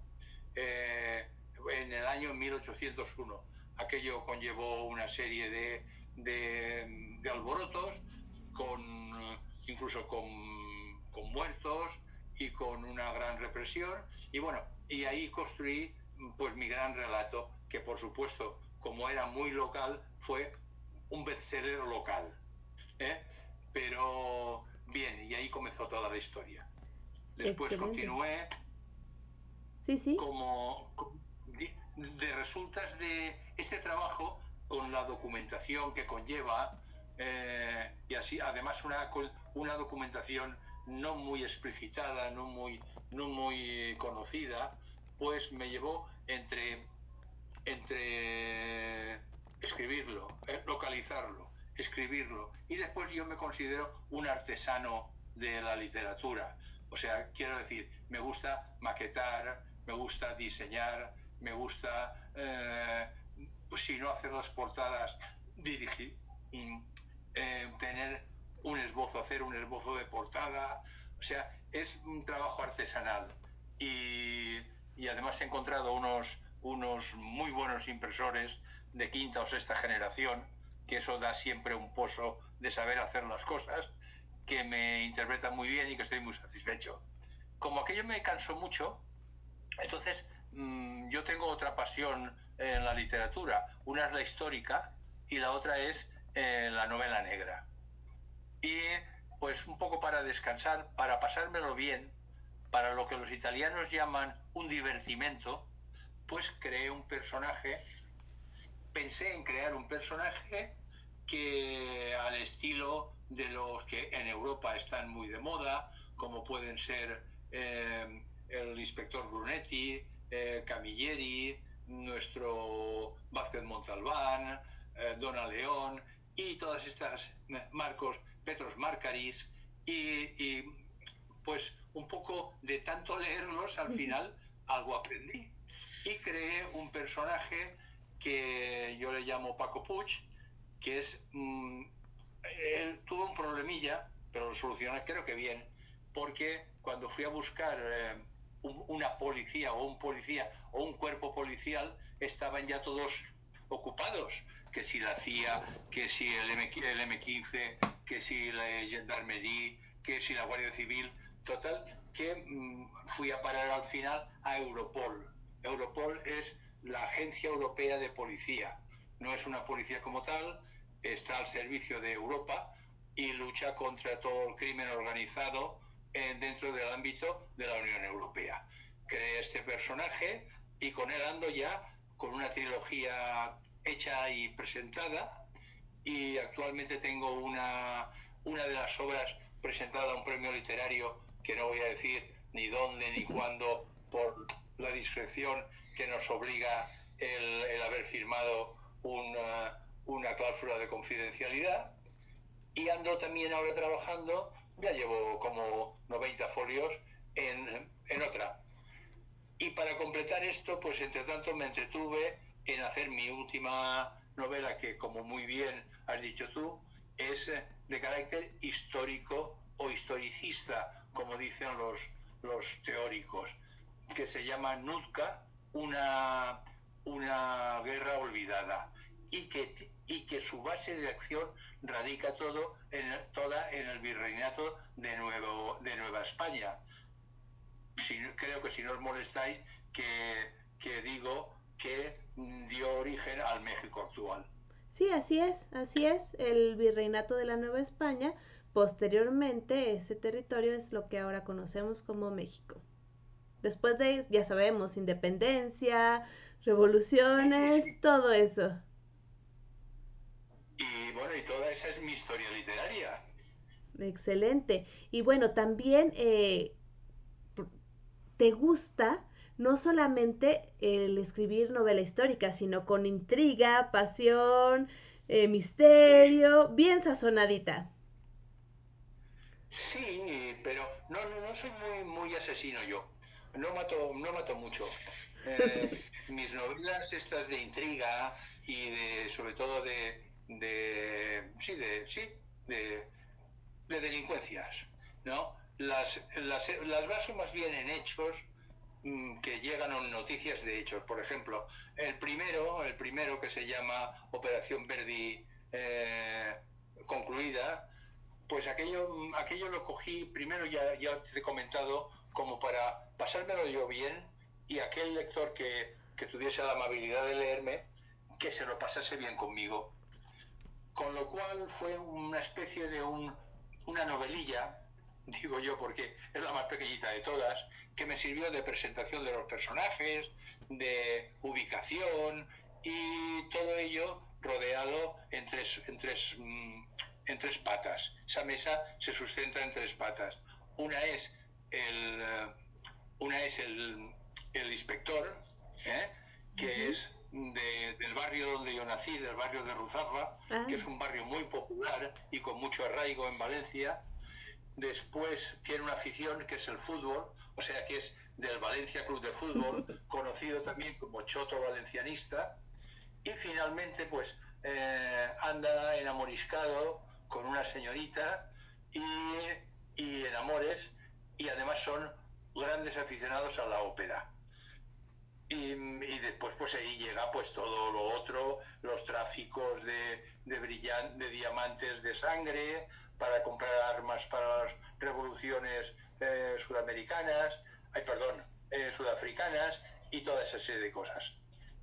Eh, en el año 1801. Aquello conllevó una serie de, de, alborotos, con, incluso con, con, muertos y con una gran represión. Y bueno, y ahí construí pues mi gran relato, que por supuesto, como era muy local, fue un bestseller local. ¿eh? Pero bien, y ahí comenzó toda la historia. Después continué sí, sí. Como, de, resultas de este trabajo con la documentación que conlleva eh, y así además una, una documentación no muy explicitada, no muy, no muy conocida, pues me llevó entre, entre escribirlo, eh, localizarlo, escribirlo y después yo me considero un artesano de la literatura. O sea, quiero decir, me gusta maquetar, me gusta diseñar, me gusta, eh, si no hacer las portadas, dirigir, mm, eh, tener un esbozo, hacer un esbozo de portada, o sea, es un trabajo artesanal. Y, y además he encontrado unos, unos muy buenos impresores de quinta o sexta generación, que eso da siempre un pozo de saber hacer las cosas, que me interpretan muy bien y que estoy muy satisfecho. Como aquello me cansó mucho, entonces Mm, yo tengo otra pasión en la literatura. Una es la histórica y la otra es eh, la novela negra. Y pues un poco para descansar, para pasármelo bien, para lo que los italianos llaman un divertimento, pues creé un personaje, pensé en crear un personaje que al estilo de los que en Europa están muy de moda, como pueden ser eh, el inspector Brunetti, eh, Camilleri, nuestro Vázquez Montalbán, eh, Dona León y todas estas eh, Marcos, Petros Marcaris y, pues un poco de tanto leerlos al final algo aprendí. Y creé un personaje que yo le llamo Paco Puig, que es mm, él tuvo un problemilla, pero lo solucioné creo que bien, porque cuando fui a buscar una policía o un policía o un cuerpo policial estaban ya todos ocupados, que si la CIA, que si el, M, el M15, que si la Gendarmerie, que si la Guardia Civil, total, que mm, fui a parar al final a Europol. Europol es la Agencia Europea de Policía, no es una policía como tal, está al servicio de Europa y lucha contra todo el crimen organizado dentro del ámbito de la Unión Europea. Creé este personaje y con él ando ya con una trilogía hecha y presentada y actualmente tengo una, una de las obras presentado a un premio literario que no voy a decir ni dónde ni cuándo por la discreción que nos obliga el, haber firmado una, una, cláusula de confidencialidad. Y ando también ahora trabajando, ya llevo como 90 folios en, en otra. Y para completar esto, pues entre tanto me entretuve en hacer mi última novela, que como muy bien has dicho tú, es de carácter histórico o historicista, como dicen los, los teóricos, que se llama Nutka, una, una guerra olvidada, y que, y que su base de acción radica todo en, toda en el virreinato de, Nuevo, de Nueva España. Si, creo que si no os molestáis, que, que digo que dio origen al México actual. Sí, así es, así es, el virreinato de la Nueva España. Posteriormente, ese territorio es lo que ahora conocemos como México. Después de, ya sabemos, independencia, revoluciones, todo eso. Y bueno, y toda esa es mi historia literaria. Excelente. Y bueno, también eh, te gusta no solamente el escribir novela histórica, sino con intriga, pasión, eh, misterio, bien sazonadita. Sí, pero no, no, no soy muy, muy asesino yo. No mato, no mato mucho. Eh, mis novelas estas de intriga y de, sobre todo de, de sí, de, sí, de, de delincuencias, ¿no? Las, las, las baso más bien en hechos Mm, que llegan a noticias de hechos. Por ejemplo, el primero, el primero que se llama Operación Verdi eh, concluida, pues aquello, aquello lo cogí, primero ya, ya te he comentado, como para pasármelo yo bien y aquel lector que, que tuviese la amabilidad de leerme, que se lo pasase bien conmigo. Con lo cual fue una especie de un, una novelilla, digo yo porque es la más pequeñita de todas, que me sirvió de presentación de los personajes, de ubicación y todo ello rodeado en tres, en tres, mm, en tres patas. Esa mesa se sustenta en tres patas. Una es el, eh, una es el, el inspector, ¿eh? que es del barrio donde yo nací, del barrio de Ruzafa, ah. que es un barrio muy popular y con mucho arraigo en Valencia. Después tiene una afición que es el fútbol, o sea que es del Valencia Club de Fútbol, conocido también como Choto Valencianista, y finalmente pues eh, anda enamoriscado con una señorita y, y en amores, y además son grandes aficionados a la ópera. Y, después pues ahí llega pues todo lo otro, los tráficos de, de, de diamantes de sangre para comprar armas para las revoluciones eh, sudamericanas, ay, perdón, eh, sudafricanas y toda esa serie de cosas.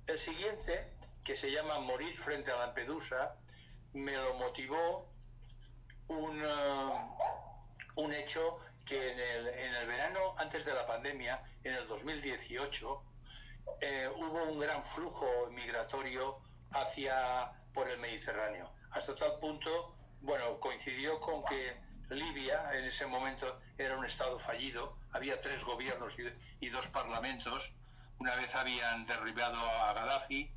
El siguiente, que se llama Morir frente a Lampedusa, me lo motivó un, uh, un hecho que en el, en el, verano, antes de la pandemia, en el 2018, eh, hubo un gran flujo migratorio hacia por el Mediterráneo. Hasta tal punto, bueno, coincidió con que Libia en ese momento era un estado fallido, había tres gobiernos y, dos parlamentos, una vez habían derribado a Gaddafi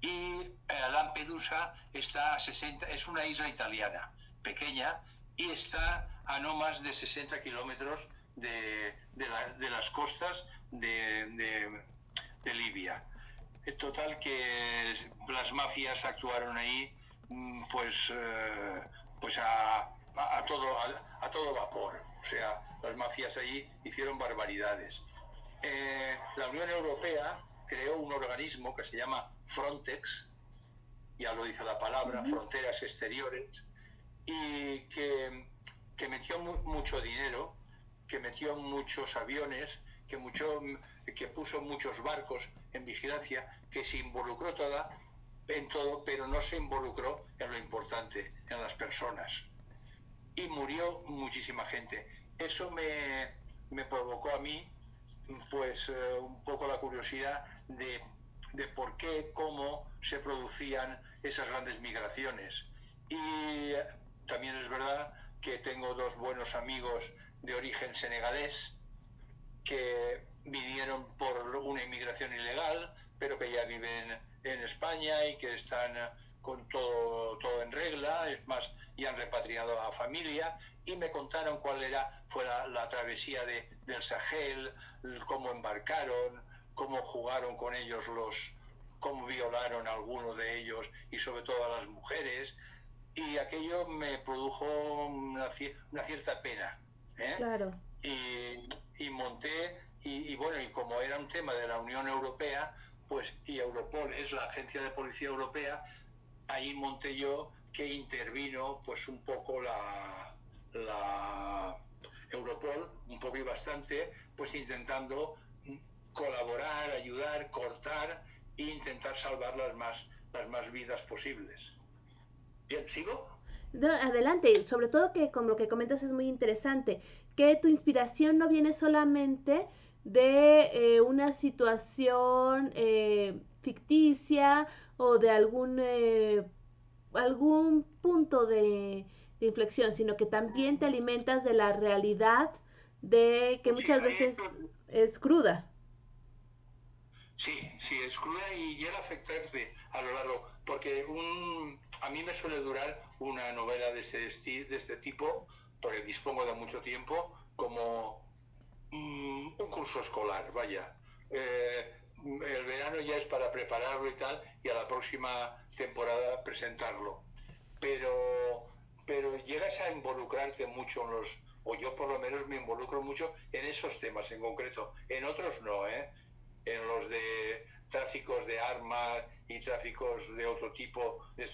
y eh, Lampedusa está a 60, es una isla italiana, pequeña, y está a no más de 60 kilómetros de, las costas de, Libia. En total que las mafias actuaron ahí mm, pues, eh, pues a, a, todo, a, todo vapor. O sea, las mafias ahí hicieron barbaridades. Eh, la Unión Europea creó un organismo que se llama Frontex, ya lo dice la palabra, Fronteras Exteriores, y que, que metió mucho dinero, que metió muchos aviones, que, mucho, que puso muchos barcos en vigilancia, que se involucró toda en todo, pero no se involucró en lo importante, en las personas y murió muchísima gente. Eso me, me provocó a mí pues eh, un poco la curiosidad de, de, por qué, cómo se producían esas grandes migraciones. Y también es verdad que tengo dos buenos amigos de origen senegalés que vinieron por una inmigración ilegal, pero que ya viven en España y que están con todo, todo en regla, es más, y han repatriado a la familia y me contaron cuál era fue la, travesía de, del Sahel, cómo embarcaron, cómo jugaron con ellos los, cómo violaron a algunos de ellos y sobre todo a las mujeres y aquello me produjo una, una cierta pena. ¿eh? Claro. Y, y monté y, y, bueno, y como era un tema de la Unión Europea, pues y Europol es la agencia de policía europea, ahí monté yo que intervino pues un poco la, la Europol, un poco y bastante, pues intentando colaborar, ayudar, cortar e intentar salvar las más, las más vidas posibles. Bien, ¿sigo? No, adelante, sobre todo que como lo que comentas es muy interesante, que tu inspiración no viene solamente de eh, una situación eh, ficticia o de algún, eh, algún punto de, de, inflexión, sino que también te alimentas de la realidad de que muchas veces es cruda. Sí, sí, es cruda y llega a afectarte a lo largo, porque un, a mí me suele durar una novela de este, de este tipo, porque dispongo de mucho tiempo, como un curso escolar, vaya. Eh, el verano ya es para prepararlo y tal, y a la próxima temporada presentarlo. Pero, pero llegas a involucrarte mucho en los, o yo por lo menos me involucro mucho en esos temas en concreto. En otros no, ¿eh? En los de tráficos de armas y tráficos de otro tipo de,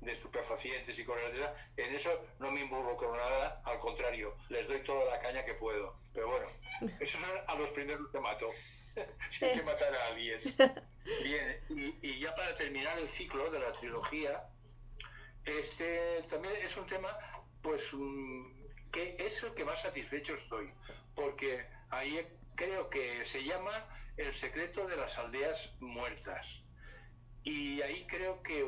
de estupefacientes y cosas de en eso no me involucro nada, al contrario, les doy toda la caña que puedo. Pero bueno, esos son a los primeros que mato, si hay que matar a alguien. Bien, y, y, ya para terminar el ciclo de la trilogía, este también es un tema, pues, que es el que más satisfecho estoy, porque ahí creo que se llama El secreto de las aldeas muertas y ahí creo que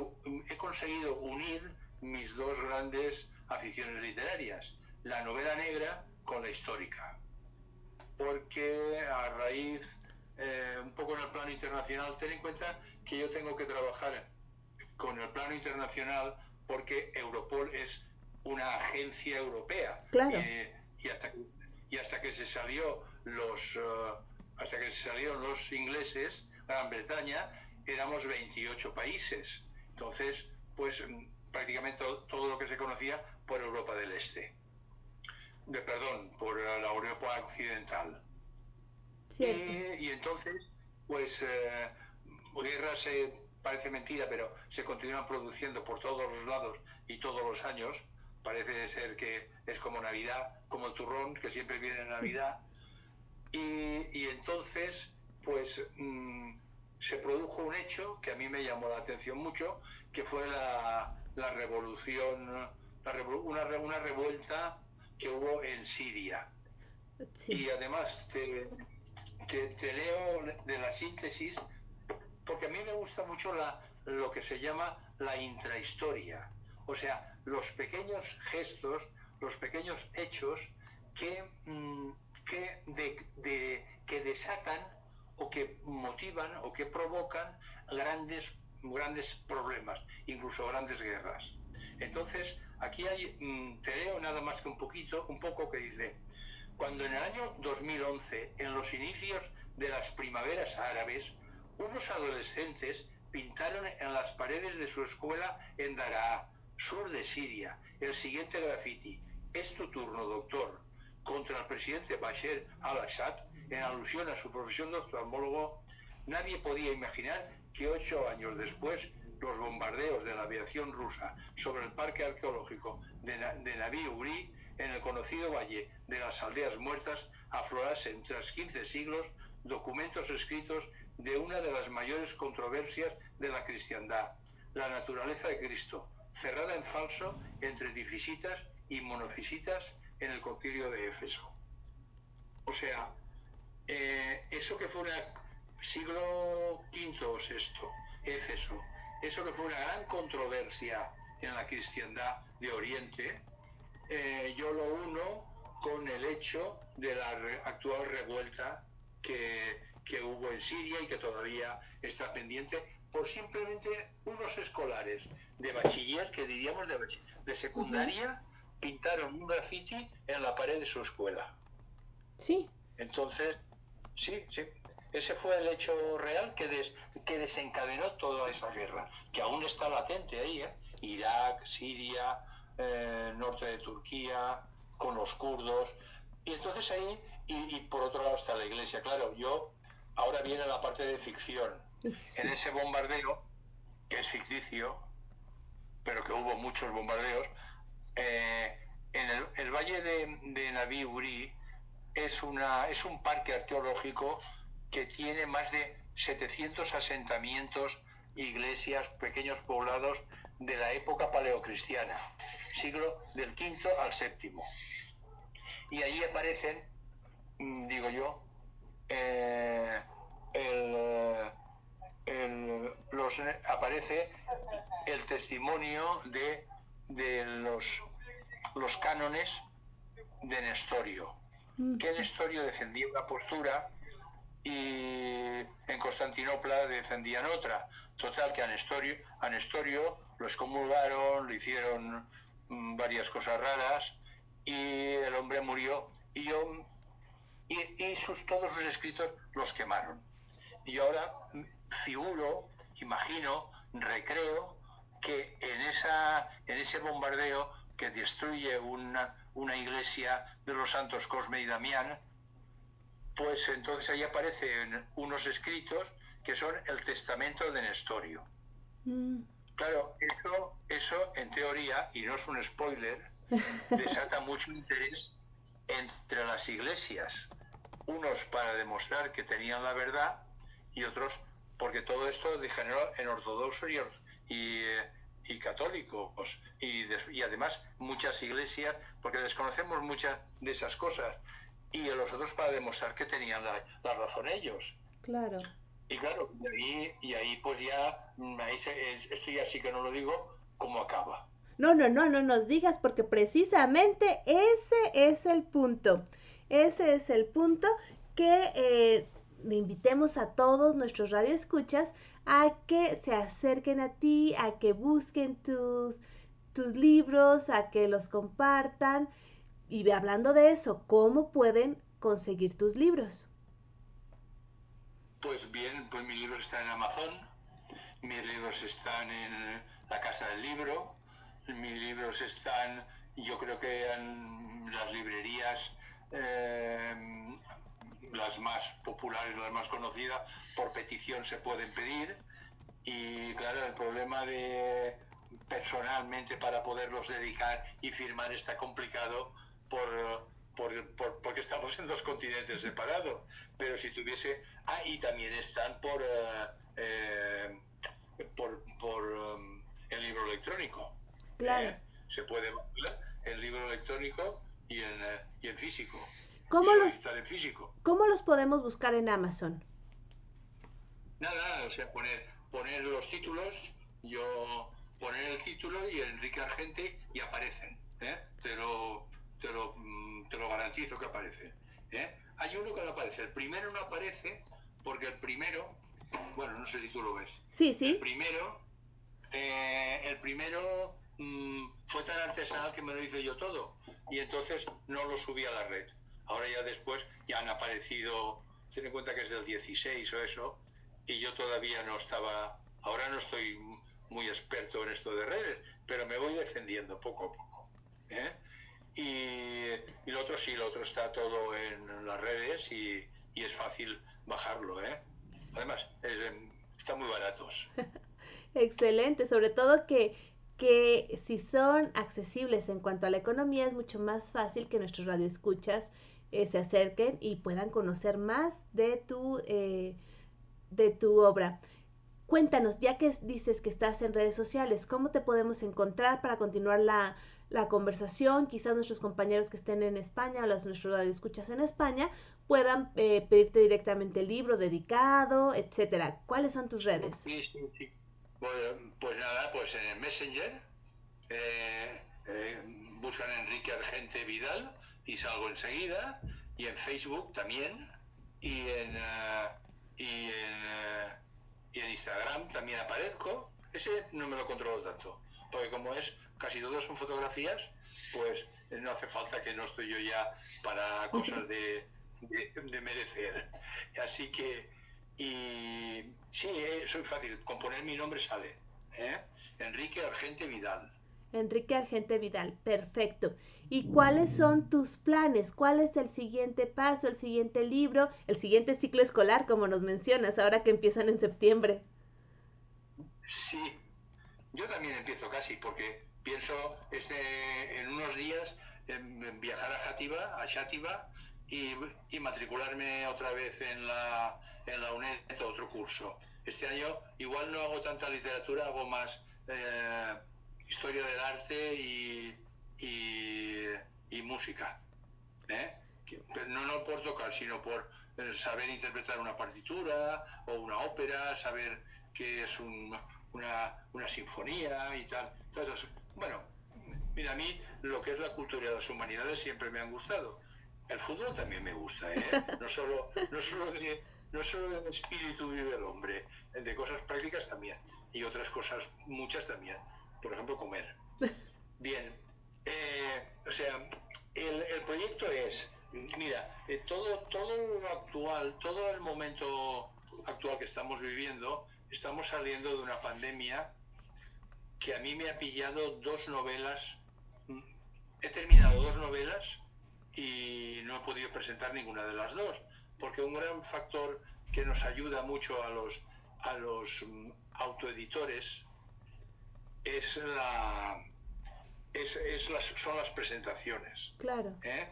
he conseguido unir mis dos grandes aficiones literarias, la novela negra con la histórica. Porque a raíz, eh, un poco en el plano internacional, ten en cuenta que yo tengo que trabajar con el plano internacional porque Europol es una agencia europea. Eh, y, hasta, y, hasta, que se salió los, uh, hasta que se salieron los ingleses, Gran Bretaña, éramos 28 países. Entonces, pues prácticamente todo lo que se conocía por Europa del Este. De, perdón, por la Europa occidental. Y, y, entonces, pues, eh, guerras se parece mentira, pero se continúan produciendo por todos los lados y todos los años. Parece ser que es como Navidad, como el turrón, que siempre viene en Navidad. Y, y entonces, pues, mm, se produjo un hecho que a mí me llamó la atención mucho, que fue la, la revolución, la una, una, revuelta que hubo en Siria. Y además te, te, leo de la síntesis, porque a mí me gusta mucho la, lo que se llama la intrahistoria, o sea, los pequeños gestos, los pequeños hechos que, mm, que, de, de, que desatan o que motivan o que provocan grandes, grandes problemas, incluso grandes guerras. Entonces, aquí hay, mm, te leo nada más que un poquito, un poco que dice, cuando en el año 2011, en los inicios de las primaveras árabes, unos adolescentes pintaron en las paredes de su escuela en Daraa, sur de Siria, el siguiente graffiti. Es tu turno, doctor. Contra el presidente Bashar al-Assad en alusión a su profesión de oftalmólogo, nadie podía imaginar que ocho años después los bombardeos de la aviación rusa sobre el parque arqueológico de, de Naví Uri, en el conocido Valle de las Aldeas Muertas, aflorasen tras 15 siglos documentos escritos de una de las mayores controversias de la cristiandad, la naturaleza de Cristo, cerrada en falso entre difisitas y monofisitas en el concilio de Éfeso. O sea, eh, eso que fue una siglo V o VI, eso que fue una gran controversia en la cristiandad de Oriente, eh, yo lo uno con el hecho de la actual revuelta que, que hubo en Siria y que todavía está pendiente por simplemente unos escolares de bachiller, que diríamos de, de secundaria, pintaron un graffiti en la pared de su escuela. Sí. Entonces, sí, sí. Ese fue el hecho real que, que desencadenó toda esa guerra, que aún está latente ahí, ¿eh? Irak, Siria, eh, norte de Turquía, con los kurdos. Y entonces ahí, y, y, por otro lado está la iglesia. Claro, yo, ahora viene la parte de ficción. En ese bombardeo, que es ficticio, pero que hubo muchos bombardeos, eh, en el, valle de, de Naví Uri es, una, es un parque arqueológico que tiene más de 700 asentamientos, iglesias, pequeños poblados de la época paleocristiana, siglo del quinto al séptimo. Y allí aparecen, mm, digo yo, eh, los, aparece el testimonio de, de los, los cánones de Nestorio, que Nestorio defendía una postura y en Constantinopla defendían otra. Total que a Nestorio, a Nestorio lo excomulgaron, le hicieron mm, varias cosas raras y el hombre murió y yo y, sus, todos sus escritos los quemaron. Y ahora figuro, imagino, recreo que en, esa, en ese bombardeo que destruye una, una iglesia de los santos Cosme y Damián, pues entonces ahí aparecen unos escritos que son el testamento de Nestorio. Mm. Claro, eso, eso en teoría, y no es un spoiler, desata mucho interés entre las iglesias. Unos para demostrar que tenían la verdad y otros porque todo esto degeneró en ortodoxos y, y, católicos. Y, y además muchas iglesias, porque desconocemos muchas de esas cosas y los otros para demostrar que tenían la, razón ellos. Claro. Y claro, y ahí, y ahí pues ya, mm, ahí esto ya sí que no lo digo, cómo acaba. No, no, no, no nos digas porque precisamente ese es el punto. Ese es el punto que eh, invitemos a todos nuestros radioescuchas a que se acerquen a ti, a que busquen tus, tus libros, a que los compartan y hablando de eso, ¿cómo pueden conseguir tus libros? Pues bien, pues mis libros están en Amazon, mis libros están en la Casa del Libro, mis libros están, yo creo que en las librerías, eh, las más populares, las más conocidas, por petición se pueden pedir. Y claro, el problema de personalmente para poderlos dedicar y firmar está complicado por, porque estamos en dos continentes separados. Pero si tuviese. Ah, y también están por, eh, eh, por, por um, el libro electrónico. Claro. ¿Eh? Se puede el libro electrónico y en, y en físico. ¿Cómo los, en físico. ¿Cómo los podemos buscar en Amazon? Nada, nada, o sea, poner, poner los títulos, yo poner el título y Enrique Argente y aparecen. ¿eh? Te lo, te lo, mm, te lo garantizo que aparece. ¿eh? Hay uno que no aparece. El primero no aparece porque el primero, bueno, no sé si tú lo ves. Sí, sí. El primero, eh, el primero mm, fue tan artesanal que me lo hice yo todo y entonces no lo subí a la red. Ahora ya después ya han aparecido, ten en cuenta que es del 16 o eso, y yo todavía no estaba, ahora no estoy muy experto en esto de redes, pero me voy defendiendo poco a poco. ¿eh? Y, y, lo otro sí, lo otro está todo en las redes y, es fácil bajarlo, ¿eh? Además, em, están muy baratos. Excelente, sobre todo que, que si son accesibles en cuanto a la economía es mucho más fácil que nuestros radioescuchas eh, se acerquen y puedan conocer más de tu, eh, de tu obra. Cuéntanos, ya que dices que estás en redes sociales, ¿cómo te podemos encontrar para continuar la, la conversación, quizás nuestros compañeros que estén en España o los nuestros escuchas en España puedan eh, pedirte directamente el libro dedicado, etcétera. ¿Cuáles son tus redes? Bueno, pues nada, pues en el Messenger, eh, eh, buscan Enrique Argente Vidal y salgo enseguida. Y en Facebook también. Y en, eh, y en, eh, y en Instagram también aparezco. Ese no me lo controlo tanto. Porque como es casi todo son fotografías, pues no hace falta que no estoy yo ya para cosas de, de, merecer. Así que, y sí, eh, soy fácil, con poner mi nombre sale. ¿eh? Enrique Argente Vidal. Enrique Argente Vidal, perfecto. ¿Y cuáles son tus planes? ¿Cuál es el siguiente paso, el siguiente libro, el siguiente ciclo escolar, como nos mencionas, ahora que empiezan en septiembre? Sí, yo también empiezo casi, porque pienso este, en unos días en viajar a Játiva, a Xátiva, y, y, matricularme otra vez en la, en la UNED, otro curso. Este año igual no hago tanta literatura, hago más eh, historia del arte y, y, música. ¿eh? no, no por tocar, sino por eh, saber interpretar una partitura o una ópera, saber qué es una, una, sinfonía y tal. Bueno, mira, a mí lo que es la cultura y las humanidades siempre me han gustado. El fútbol también me gusta, ¿eh? No solo, no solo, de, no solo del espíritu vive el hombre, de cosas prácticas también. Y otras cosas, muchas también. Por ejemplo, comer. Bien. Eh, o sea, el, el, proyecto es, mira, eh, todo, todo lo actual, todo el momento actual que estamos viviendo, estamos saliendo de una pandemia que a mí me ha pillado dos novelas. He terminado dos novelas y no he podido presentar ninguna de las dos, porque un gran factor que nos ayuda mucho a los, a los autoeditores es la, es, es las, son las presentaciones. Claro. ¿eh?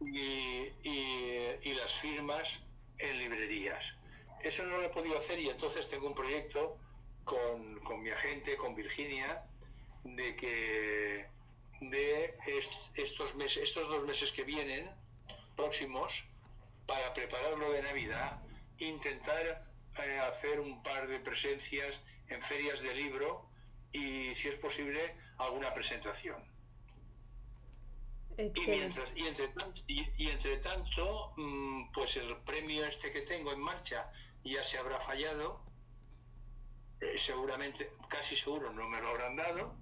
Y, y, las firmas en librerías. Eso no lo he podido hacer y entonces tengo un proyecto con, con mi agente, con Virginia, de que de estos, meses, estos dos meses que vienen, próximos, para prepararlo de Navidad, intentar eh, hacer un par de presencias en ferias de libro y, si es posible, alguna presentación. Y, mientras, y, entre, y, entre tanto, mm, pues el premio este que tengo en marcha ya se habrá fallado, eh, seguramente, casi seguro no me lo habrán dado,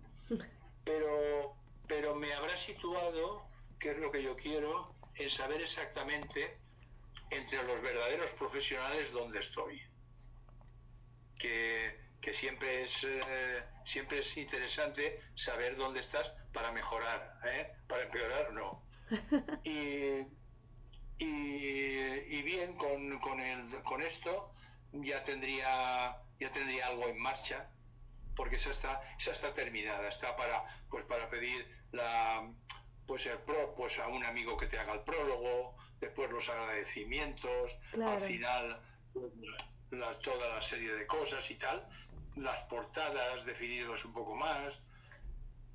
pero pero me habrá situado, que es lo que yo quiero, en saber exactamente entre los verdaderos profesionales dónde estoy. Que, siempre, es, eh, siempre es interesante saber dónde estás para mejorar, ¿eh? para empeorar no. Y, y, bien, con, con, el, con esto ya tendría, ya tendría algo en marcha, porque esa está, esa está terminada, está para, pues para pedir la, pues el pro, pues a un amigo que te haga el prólogo, después los agradecimientos, al final toda la serie de cosas y tal, las portadas, definirlas un poco más,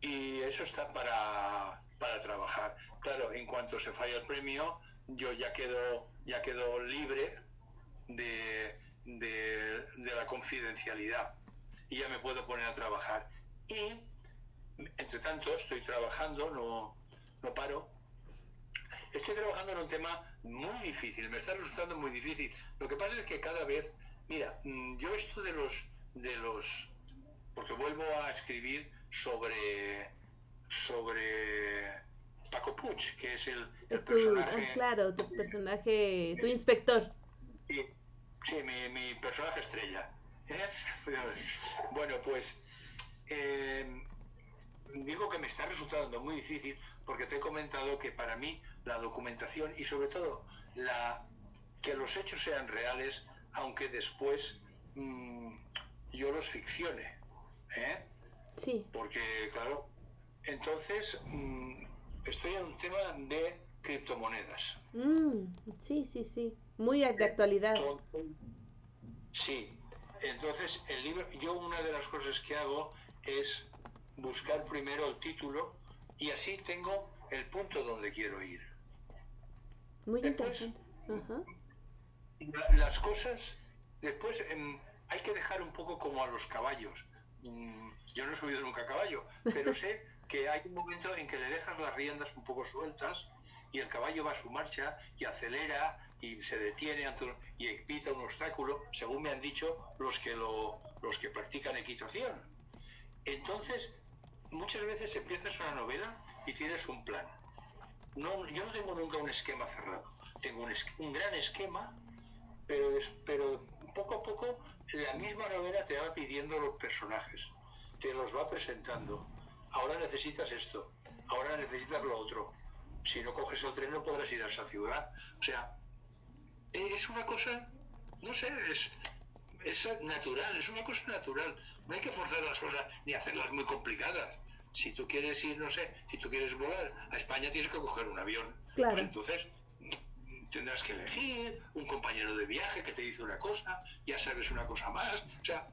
y eso está para, para trabajar. Claro, en cuanto se falla el premio, yo ya quedo, ya quedo libre de, de, de la confidencialidad y ya me puedo poner a trabajar. Y entre tanto, estoy trabajando, no, no paro. Estoy trabajando en un tema muy difícil, me está resultando muy difícil. Lo que pasa es que cada vez, mira, mm, yo esto de los, de los, porque vuelvo a escribir sobre, sobre Paco Puch, que es el, personaje. Ah, claro, tu personaje, tu inspector. Sí, mi, personaje estrella. ¿eh? Bueno, pues eh, digo que me está resultando muy difícil porque te he comentado que para mí la documentación y sobre todo la que los hechos sean reales, aunque después mm, yo los ficcione. ¿eh? Sí. Porque, claro, entonces mm, estoy en un tema de criptomonedas. Mm, sí, sí, sí. Muy de actualidad. sí. Entonces, el libro, yo una de las cosas que hago es buscar primero el título y así tengo el punto donde quiero ir. Muy interesante. Las cosas, después em, hay que dejar un poco como a los caballos. Mm, yo no he subido nunca a caballo, pero sé que hay un momento en que le dejas las riendas un poco sueltas y el caballo va a su marcha y acelera y se detiene ante y pita un obstáculo, según me han dicho los que lo, los que practican equitación. Entonces, muchas veces empiezas una novela y tienes un plan. No, yo no tengo nunca un esquema cerrado. Tengo un, un gran esquema, pero, pero poco a poco la misma novela te va pidiendo los personajes, te los va presentando. Ahora necesitas esto, ahora necesitas lo otro. Si no coges el tren no podrás ir a esa ciudad. O sea, es una cosa, no sé, es, es natural, es una cosa natural. No hay que forzar las cosas ni hacerlas muy complicadas. Si tú quieres ir, no sé, si tú quieres volar a España tienes que coger un avión. Claro. Pues entonces tendrás que elegir un compañero de viaje que te dice una cosa, ya sabes una cosa más. O sea,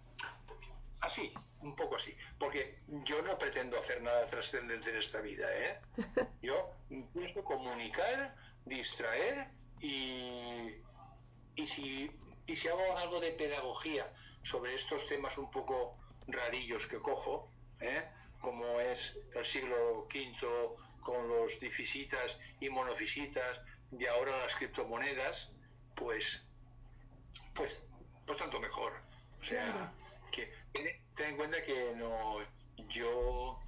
así, un poco así. Porque yo no pretendo hacer nada trascendente en esta vida, ¿eh? Yo intento comunicar, distraer y, y, si, y si hago algo de pedagogía sobre estos temas un poco rarillos que cojo, ¿eh? como es el siglo V con los difisitas y monofisitas y ahora las criptomonedas, pues, pues, pues tanto mejor. O sea, que ten, en cuenta que no, yo,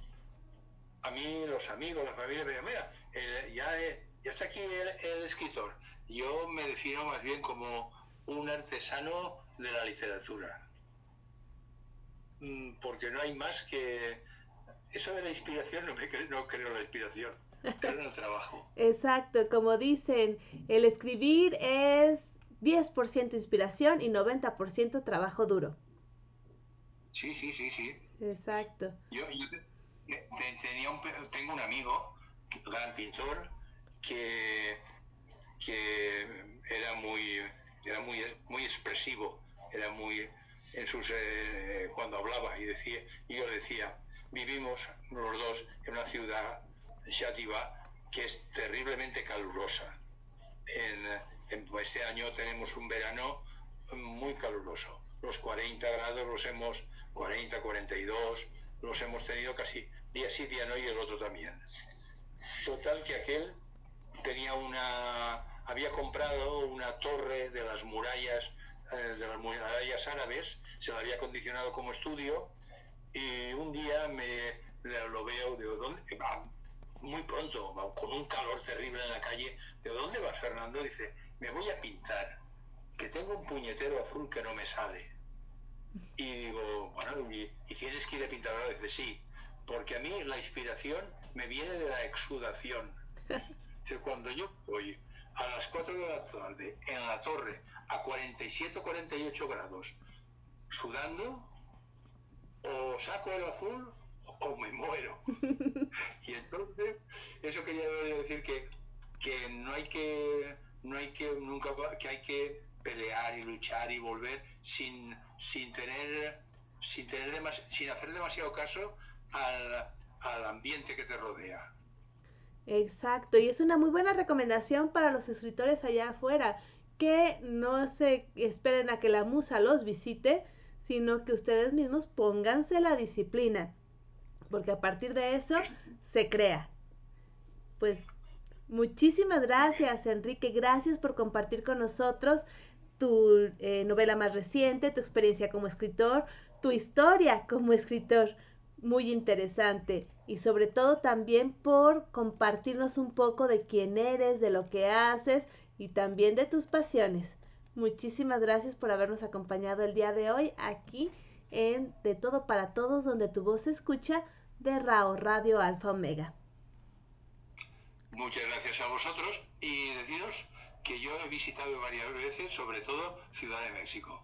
a mí los amigos, la familia me dicen, mira, el- ya, ya está aquí el, escritor. Yo me defino más bien como un artesano de la literatura. Mm, Porque no hay más que... Eso de la inspiración, no, me cre- no creo la inspiración, creo en el trabajo. Exacto, como dicen, el escribir es 10% inspiración y 90% trabajo duro. Sí, sí, sí, sí. Exacto. Yo, yo te- te- tenía un, tengo un amigo, gran pintor, que, que era muy era muy muy expresivo, era muy en sus eh, cuando hablaba y decía y yo le decía vivimos los dos en una ciudad Xàtiva que es terriblemente calurosa. En, en- este año tenemos un verano muy caluroso. Los 40 grados los hemos, 40, 42, los hemos tenido casi día sí, día no y el otro también. Total que aquel tenía una, había comprado una torre de las murallas, eh, de las murallas árabes, se la había acondicionado como estudio y un día me lo veo, digo, ¿dónde? Va, muy pronto, con un calor terrible en la calle, ¿de dónde vas Fernando? Dice, me voy a pintar, que tengo un puñetero azul que no me sale. Y digo, bueno, ¿y, y tienes que ir a pintar ahora? Dice, sí, porque a mí la inspiración me viene de la exudación. Dice, cuando yo estoy a las 4 de la tarde en la torre a 47 o 48 grados sudando, o saco el azul o me muero. y entonces, eso quería decir que, que no hay que, no hay que nunca, que hay que pelear y luchar y volver sin, sin tener, sin tener demas- sin hacer demasiado caso al, al ambiente que te rodea. Exacto, y es una muy buena recomendación para los escritores allá afuera, que no se esperen a que la musa los visite, sino que ustedes mismos pónganse la disciplina, porque a partir de eso se crea. Pues muchísimas gracias, Enrique, gracias por compartir con nosotros tu eh, novela más reciente, tu experiencia como escritor, tu historia como escritor muy interesante y sobre todo también por compartirnos un poco de quién eres, de lo que haces y también de tus pasiones. Muchísimas gracias por habernos acompañado el día de hoy aquí en De Todo para Todos, donde tu voz se escucha de Rao Radio Alfa Omega. Muchas gracias a vosotros y deciros que yo he visitado varias veces, sobre todo Ciudad de México.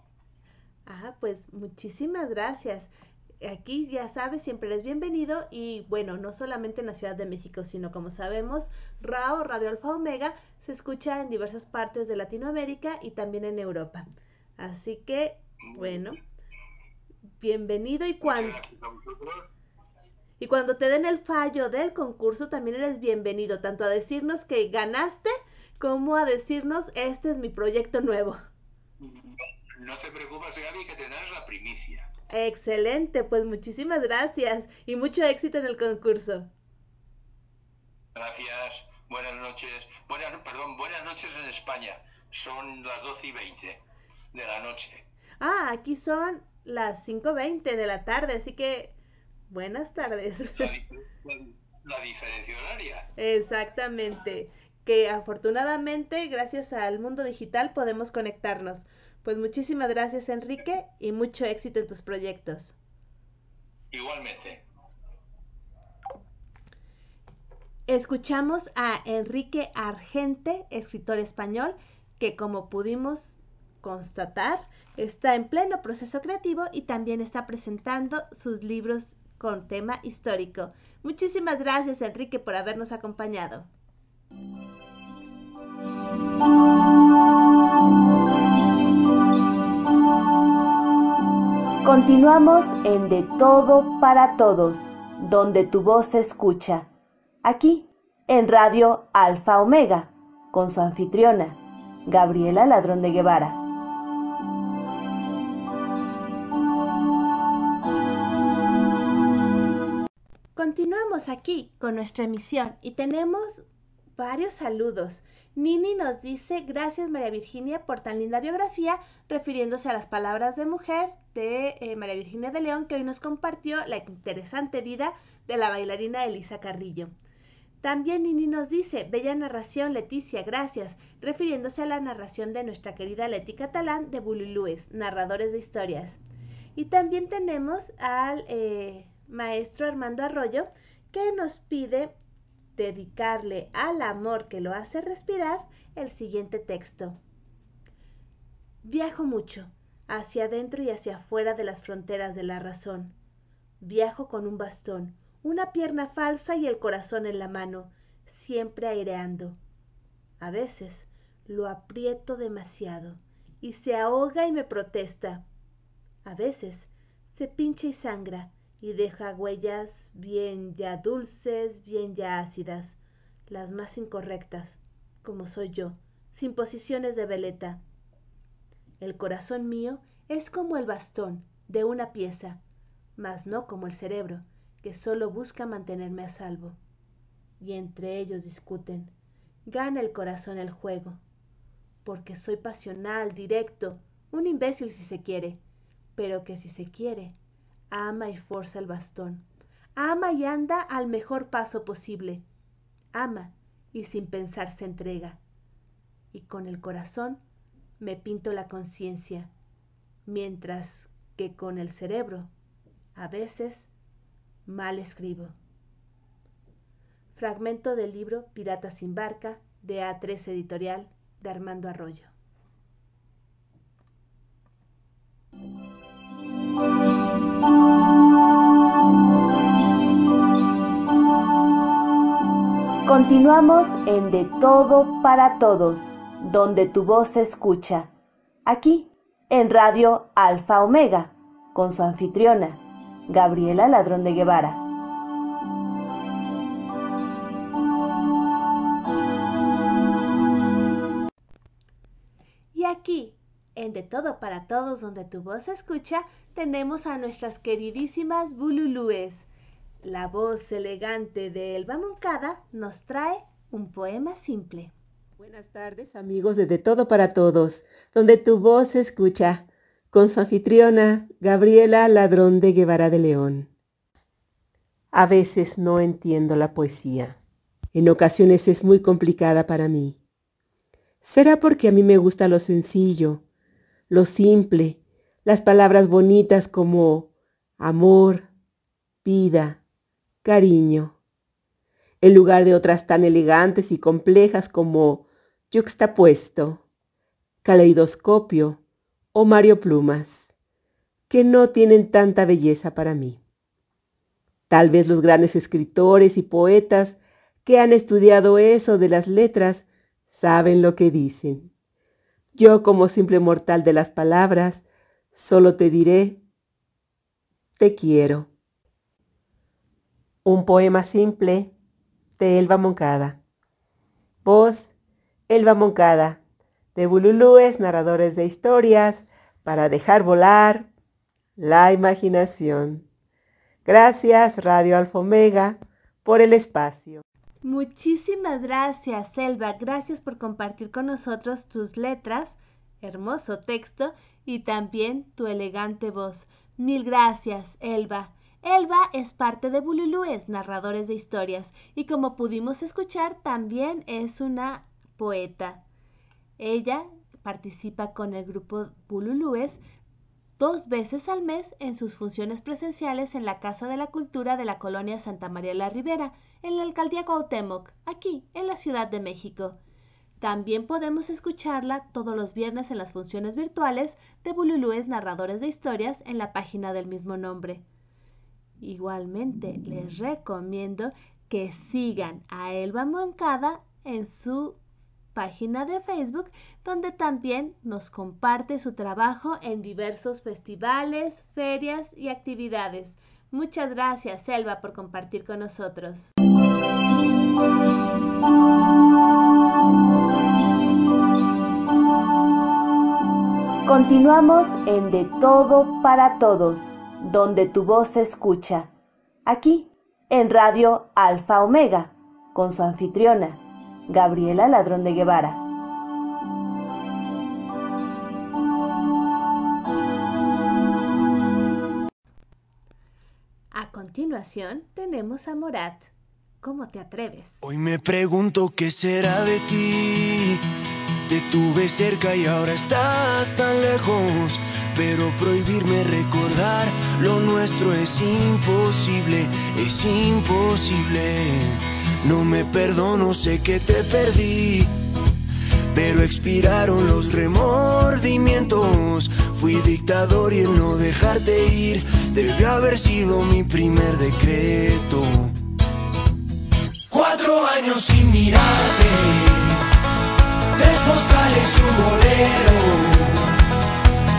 Ah, pues muchísimas gracias. Aquí ya sabes, siempre eres bienvenido y bueno, no solamente en la Ciudad de México, sino como sabemos, RAO, Radio Alfa Omega, se escucha en diversas partes de Latinoamérica y también en Europa. Así que, bueno, bienvenido y cuando, y cuando te den el fallo del concurso, también eres bienvenido, tanto a decirnos que ganaste como a decirnos, este es mi proyecto nuevo. No te preocupes, Gaby, que tendrás la primicia. Excelente, pues muchísimas gracias y mucho éxito en el concurso. Gracias. Buenas noches. Buenas, perdón, buenas noches en España. Son las 12 y 20 de la noche. Ah, aquí son las 5.20 de la tarde, así que buenas tardes. La- la diferencia horaria. Exactamente. Que afortunadamente, gracias al mundo digital, podemos conectarnos. Pues muchísimas gracias, Enrique, y mucho éxito en tus proyectos. Igualmente. Escuchamos a Enrique Argente, escritor español, que como pudimos constatar, está en pleno proceso creativo y también está presentando sus libros con tema histórico. Muchísimas gracias, Enrique, por habernos acompañado. Continuamos en De Todo para Todos, donde tu voz se escucha. Aquí, en Radio Alfa Omega, con su anfitriona, Gabriela Ladrón de Guevara. Continuamos aquí con nuestra emisión y tenemos varios saludos. Nini nos dice, gracias María Virginia por tan linda biografía, refiriéndose a las palabras de mujer de eh, María Virginia de León, que hoy nos compartió la interesante vida de la bailarina Elisa Carrillo. También Nini nos dice, bella narración Leticia, gracias, refiriéndose a la narración de nuestra querida Leti Catalán de Bululúes, narradores de historias. Y también tenemos al eh, maestro Armando Arroyo, que nos pide dedicarle al amor que lo hace respirar el siguiente texto. Viajo mucho, hacia adentro y hacia afuera de las fronteras de la razón. Viajo con un bastón, una pierna falsa y el corazón en la mano, siempre aireando. A veces lo aprieto demasiado y se ahoga y me protesta. A veces se pincha y sangra y deja huellas bien ya dulces, bien ya ácidas, las más incorrectas, como soy yo, sin posiciones de veleta. El corazón mío es como el bastón de una pieza, mas no como el cerebro, que solo busca mantenerme a salvo. Y entre ellos discuten. Gana el corazón el juego, porque soy pasional, directo, un imbécil si se quiere, pero que si se quiere, ama y forza el bastón. Ama y anda al mejor paso posible. Ama y sin pensar se entrega. Y con el corazón me pinto la conciencia, mientras que con el cerebro, a veces, mal escribo. Fragmento del libro Pirata sin barca de A3 Editorial de Armando Arroyo. Continuamos en De Todo para Todos, donde tu voz se escucha. Aquí, en Radio Alfa Omega, con su anfitriona, Gabriela Ladrón de Guevara. Y aquí, en De Todo para Todos, donde tu voz se escucha, tenemos a nuestras queridísimas Bululúes. La voz elegante de Elba Moncada nos trae un poema simple. Buenas tardes amigos de De Todo para Todos, donde tu voz se escucha, con su anfitriona Gabriela Ladrón de Guevara de León. A veces no entiendo la poesía. En ocasiones es muy complicada para mí. Será porque a mí me gusta lo sencillo, lo simple, las palabras bonitas como amor, vida, cariño, en lugar de otras tan elegantes y complejas como yuxtapuesto, caleidoscopio o Mario Plumas, que no tienen tanta belleza para mí. Tal vez los grandes escritores y poetas que han estudiado eso de las letras saben lo que dicen. Yo como simple mortal de las palabras, solo te diré, te quiero. Un poema simple de Elba Moncada. Voz, Elba Moncada, de Bululúes, narradores de historias, para dejar volar la imaginación. Gracias, Radio Alfa Omega, por el espacio. Muchísimas gracias, Elba. Gracias por compartir con nosotros tus letras, hermoso texto y también tu elegante voz. Mil gracias, Elba. Elba es parte de Bululúes, narradores de historias, y como pudimos escuchar, también es una poeta. Ella participa con el grupo Bululúes dos veces al mes en sus funciones presenciales en la Casa de la Cultura de la colonia Santa María la Ribera, en la alcaldía Cuauhtémoc, aquí en la Ciudad de México. También podemos escucharla todos los viernes en las funciones virtuales de Bululúes Narradores de Historias en la página del mismo nombre. Igualmente les recomiendo que sigan a Elba Moncada en su página de Facebook, donde también nos comparte su trabajo en diversos festivales, ferias y actividades. Muchas gracias, Elba, por compartir con nosotros. Continuamos en De Todo para Todos, donde tu voz se escucha. Aquí, en Radio Alfa Omega, con su anfitriona, Gabriela Ladrón de Guevara. A continuación tenemos a Morat. ¿Cómo te atreves? Hoy me pregunto qué será de ti te tuve cerca y ahora estás tan lejos. Pero prohibirme recordar lo nuestro es imposible, es imposible. No me perdono, sé que te perdí. Pero expiraron los remordimientos. Fui dictador y el no dejarte ir debió haber sido mi primer decreto. Cuatro años sin mirarte tres postales un bolero.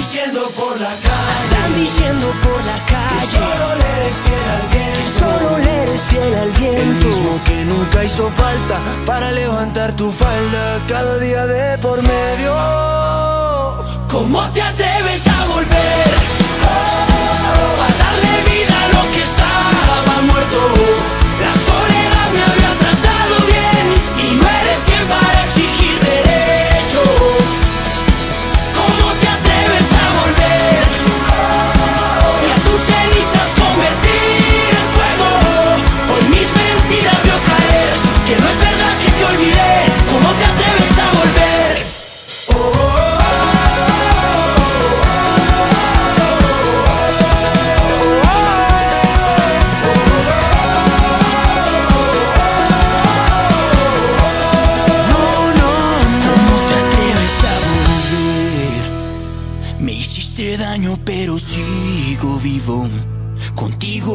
Diciendo por la calle. Andan diciendo por la calle. Que solo le eres fiel al viento. Que solo le eres fiel al viento. El mismo que nunca hizo falta para levantar tu falda cada día de por medio. ¿Cómo te atreves a volver? a darle vida a lo que estaba muerto. La soledad me había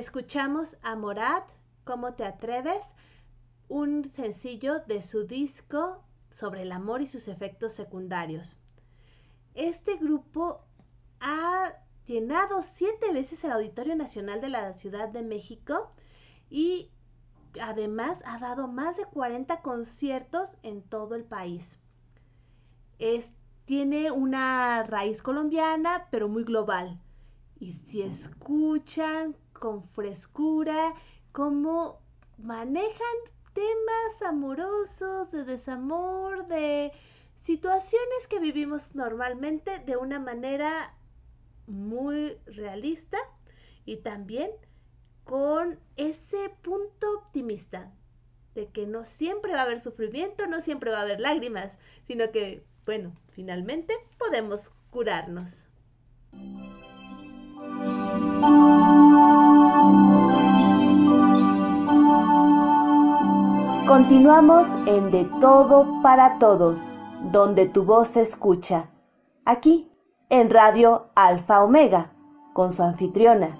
Escuchamos a Morat, ¿Cómo te atreves? Un sencillo de su disco sobre el amor y sus efectos secundarios. Este grupo ha llenado siete veces el Auditorio Nacional de la Ciudad de México y además ha dado más de 40 conciertos en todo el país. tiene una raíz colombiana, pero muy global. Y si escuchan con frescura cómo manejan temas amorosos, de desamor, de situaciones que vivimos normalmente de una manera muy realista y también con ese punto optimista de que no siempre va a haber sufrimiento, no siempre va a haber lágrimas, sino que, bueno, finalmente podemos curarnos. Continuamos en De Todo para Todos, donde tu voz se escucha. Aquí, en Radio Alfa Omega, con su anfitriona,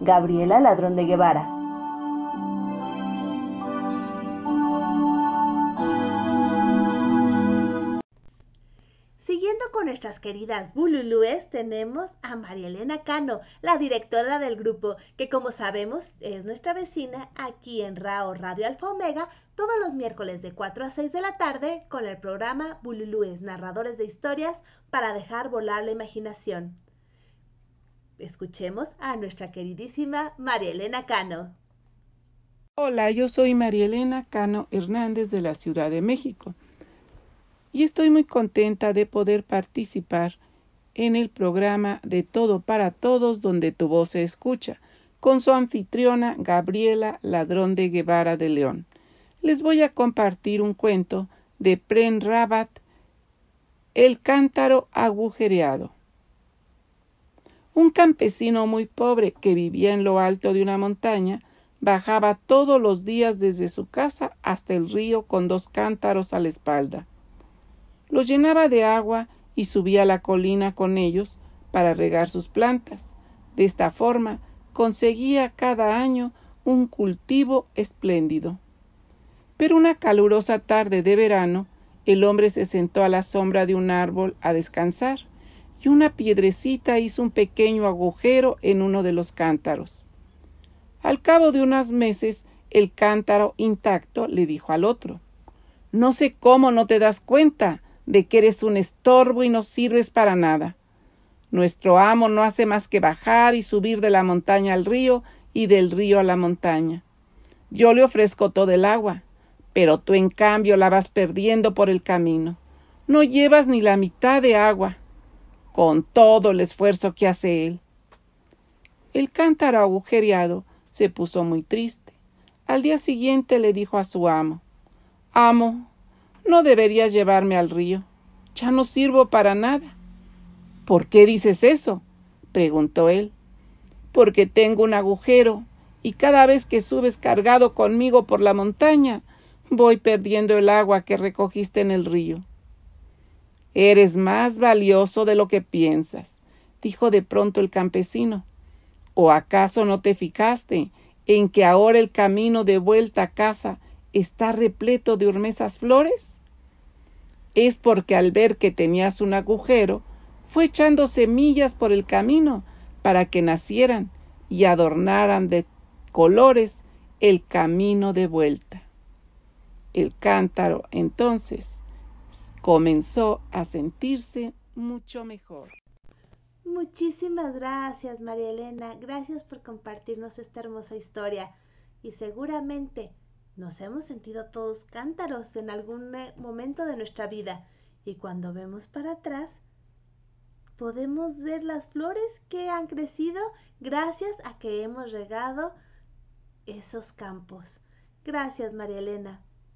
Gabriela Ladrón de Guevara. Siguiendo con nuestras queridas bululúes, tenemos a María Elena Cano, la directora del grupo, que como sabemos es nuestra vecina aquí en RAO Radio Alfa Omega, todos los miércoles de 4 a 6 de la tarde con el programa Bululúes, narradores de historias para dejar volar la imaginación escuchemos a nuestra queridísima María Elena Cano. Hola, yo soy María Elena Cano Hernández de la Ciudad de México y estoy muy contenta de poder participar en el programa de Todo para Todos donde tu voz se escucha con su anfitriona Gabriela Ladrón de Guevara de León. Les voy a compartir un cuento de Pren Rabat, El cántaro agujereado. Un campesino muy pobre que vivía en lo alto de una montaña bajaba todos los días desde su casa hasta el río con dos cántaros a la espalda. Los llenaba de agua y subía la colina con ellos para regar sus plantas. De esta forma conseguía cada año un cultivo espléndido. Pero una calurosa tarde de verano, el hombre se sentó a la sombra de un árbol a descansar y una piedrecita hizo un pequeño agujero en uno de los cántaros. Al cabo de unos meses, el cántaro intacto le dijo al otro No sé cómo no te das cuenta de que eres un estorbo y no sirves para nada. Nuestro amo no hace más que bajar y subir de la montaña al río y del río a la montaña. Yo le ofrezco todo el agua, pero tú en cambio la vas perdiendo por el camino. No llevas ni la mitad de agua con todo el esfuerzo que hace él. El cántaro agujereado se puso muy triste. Al día siguiente le dijo a su amo Amo, no deberías llevarme al río. Ya no sirvo para nada. ¿Por qué dices eso? preguntó él. Porque tengo un agujero, y cada vez que subes cargado conmigo por la montaña, voy perdiendo el agua que recogiste en el río. Eres más valioso de lo que piensas, dijo de pronto el campesino. ¿O acaso no te fijaste en que ahora el camino de vuelta a casa está repleto de hormesas flores? Es porque al ver que tenías un agujero, fue echando semillas por el camino para que nacieran y adornaran de colores el camino de vuelta. El cántaro entonces comenzó a sentirse mucho mejor. Muchísimas gracias, María Elena. Gracias por compartirnos esta hermosa historia. Y seguramente nos hemos sentido todos cántaros en algún momento de nuestra vida. Y cuando vemos para atrás, podemos ver las flores que han crecido gracias a que hemos regado esos campos. Gracias, María Elena.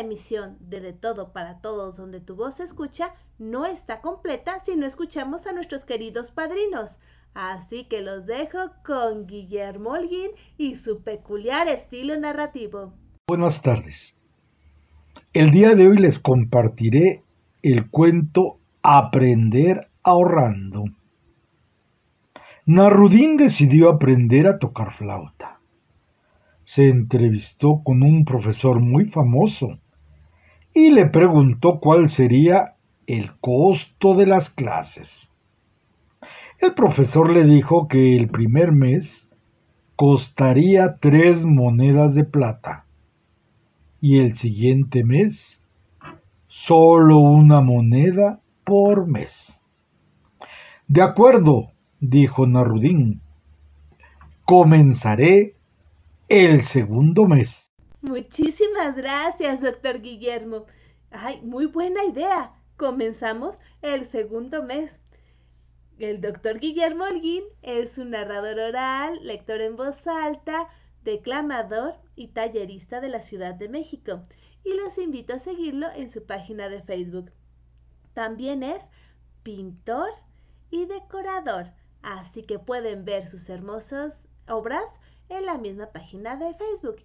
Una emisión de De Todo para Todos donde tu voz se escucha no está completa si no escuchamos a nuestros queridos padrinos. Así que los dejo con Guillermo Holguín y su peculiar estilo narrativo. Buenas tardes. El día de hoy les compartiré el cuento Aprender ahorrando. Narudín decidió aprender a tocar flauta. Se entrevistó con un profesor muy famoso y le preguntó cuál sería el costo de las clases. El profesor le dijo que el primer mes costaría tres monedas de plata y el siguiente mes solo una moneda por mes. De acuerdo, dijo Narudín. Comenzaré el segundo mes. Muchísimas gracias, doctor Guillermo. Ay, muy buena idea. Comenzamos el segundo mes. El doctor Guillermo Holguín es un narrador oral, lector en voz alta, declamador y tallerista de la Ciudad de México. Y los invito a seguirlo en su página de Facebook. También es pintor y decorador, así que pueden ver sus hermosas obras en la misma página de Facebook,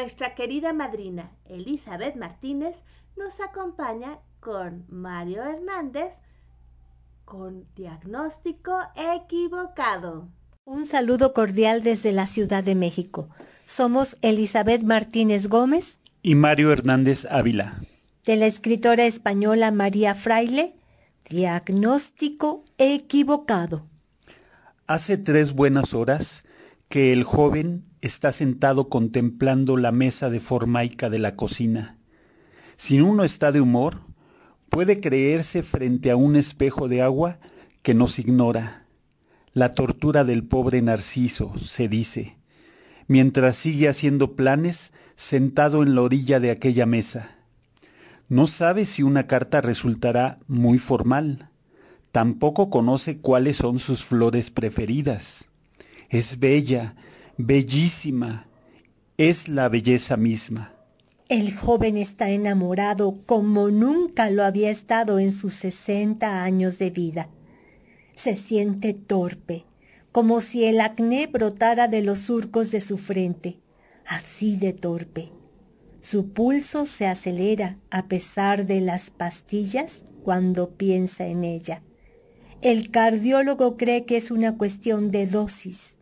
Nuestra querida madrina Elizabeth Martínez nos acompaña con Mario Hernández con diagnóstico equivocado. Un saludo cordial desde la Ciudad de México. Somos Elizabeth Martínez Gómez y Mario Hernández Ávila. De la escritora española María Fraile, Diagnóstico equivocado. Hace tres buenas horas que el joven está sentado contemplando la mesa de formaica de la cocina. Si uno está de humor, puede creerse frente a un espejo de agua que nos ignora la tortura del pobre Narciso, se dice, mientras sigue haciendo planes sentado en la orilla de aquella mesa. No sabe si una carta resultará muy formal. Tampoco conoce cuáles son sus flores preferidas. Es bella, bellísima, es la belleza misma. El joven está enamorado como nunca lo había estado en sus sesenta años de vida se siente torpe, como si el acné brotara de los surcos de su frente, así de torpe. Su pulso se acelera a pesar de las pastillas cuando piensa en ella. El cardiólogo cree que es una cuestión de dosis.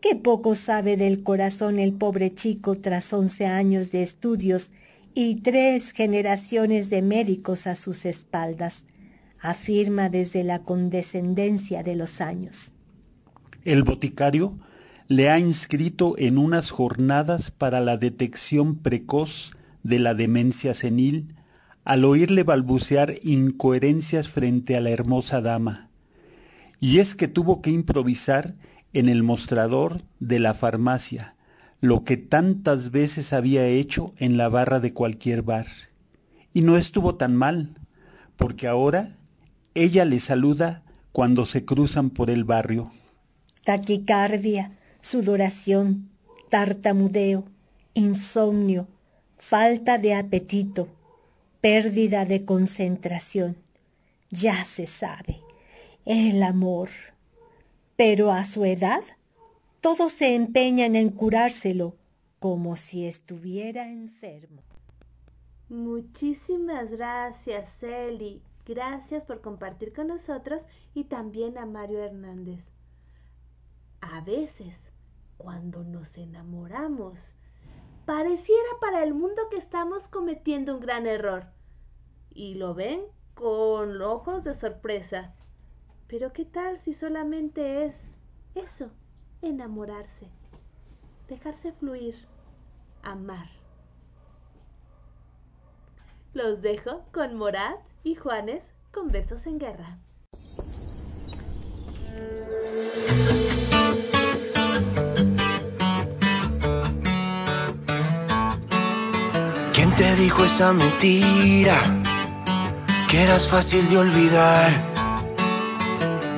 Qué poco sabe del corazón el pobre chico tras once años de estudios y tres generaciones de médicos a sus espaldas afirma desde la condescendencia de los años. El boticario le ha inscrito en unas jornadas para la detección precoz de la demencia senil al oírle balbucear incoherencias frente a la hermosa dama. Y es que tuvo que improvisar en el mostrador de la farmacia, lo que tantas veces había hecho en la barra de cualquier bar. Y no estuvo tan mal, porque ahora ella le saluda cuando se cruzan por el barrio. Taquicardia, sudoración, tartamudeo, insomnio, falta de apetito, pérdida de concentración. Ya se sabe, el amor. Pero a su edad, todos se empeñan en curárselo como si estuviera enfermo. Muchísimas gracias, Eli. Gracias por compartir con nosotros y también a Mario Hernández. A veces, cuando nos enamoramos, pareciera para el mundo que estamos cometiendo un gran error. Y lo ven con ojos de sorpresa. Pero ¿qué tal si solamente es eso, enamorarse, dejarse fluir, amar? Los dejo con Morat y Juanes con Besos en Guerra. ¿Quién te dijo esa mentira? Que eras fácil de olvidar.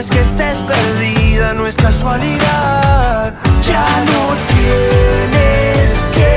es que estés perdida, no es casualidad. Ya no tienes que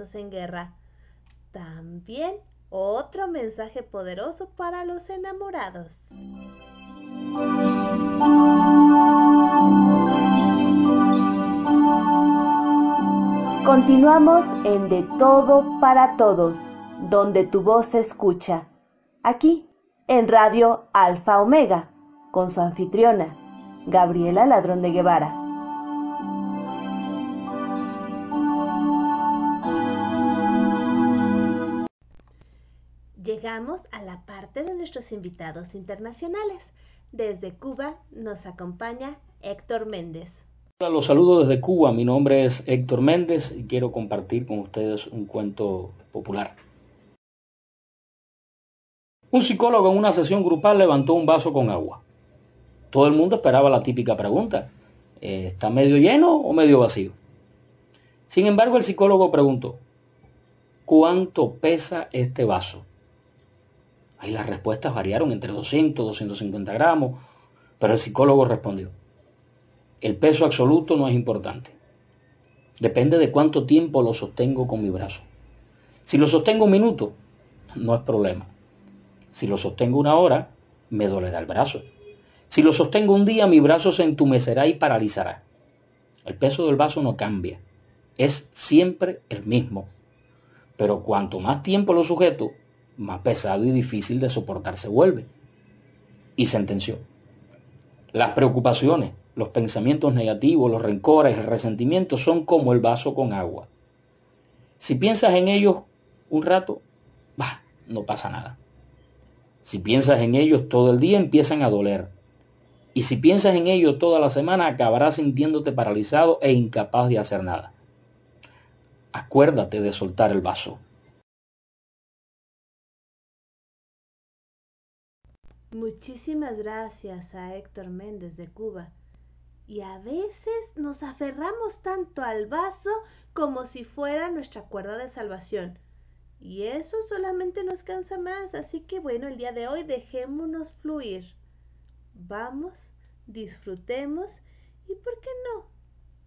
En Guerra. También otro mensaje poderoso para los enamorados. Continuamos en De Todo para Todos, donde tu voz se escucha. Aquí, en Radio Alfa Omega, con su anfitriona, Gabriela Ladrón de Guevara. Llegamos a la parte de nuestros invitados internacionales. Desde Cuba nos acompaña Héctor Méndez. Hola, los saludo desde Cuba. Mi nombre es Héctor Méndez y quiero compartir con ustedes un cuento popular. Un psicólogo en una sesión grupal levantó un vaso con agua. Todo el mundo esperaba la típica pregunta. eh, ¿Está medio lleno o medio vacío? Sin embargo, el psicólogo preguntó, ¿cuánto pesa este vaso? Ahí las respuestas variaron entre 200, 250 gramos, pero el psicólogo respondió, el peso absoluto no es importante. Depende de cuánto tiempo lo sostengo con mi brazo. Si lo sostengo un minuto, no es problema. Si lo sostengo una hora, me dolerá el brazo. Si lo sostengo un día, mi brazo se entumecerá y paralizará. El peso del vaso no cambia. Es siempre el mismo. Pero cuanto más tiempo lo sujeto, más pesado y difícil de soportar se vuelve. Y sentenció. Las preocupaciones, los pensamientos negativos, los rencores, el resentimiento son como el vaso con agua. Si piensas en ellos un rato, bah, no pasa nada. Si piensas en ellos todo el día, empiezan a doler. Y si piensas en ellos toda la semana, acabarás sintiéndote paralizado e incapaz de hacer nada. Acuérdate de soltar el vaso. Muchísimas gracias a Héctor Méndez de Cuba. Y a veces nos aferramos tanto al vaso como si fuera nuestra cuerda de salvación. Y eso solamente nos cansa más, así que bueno, el día de hoy dejémonos fluir. Vamos, disfrutemos y, ¿por qué no?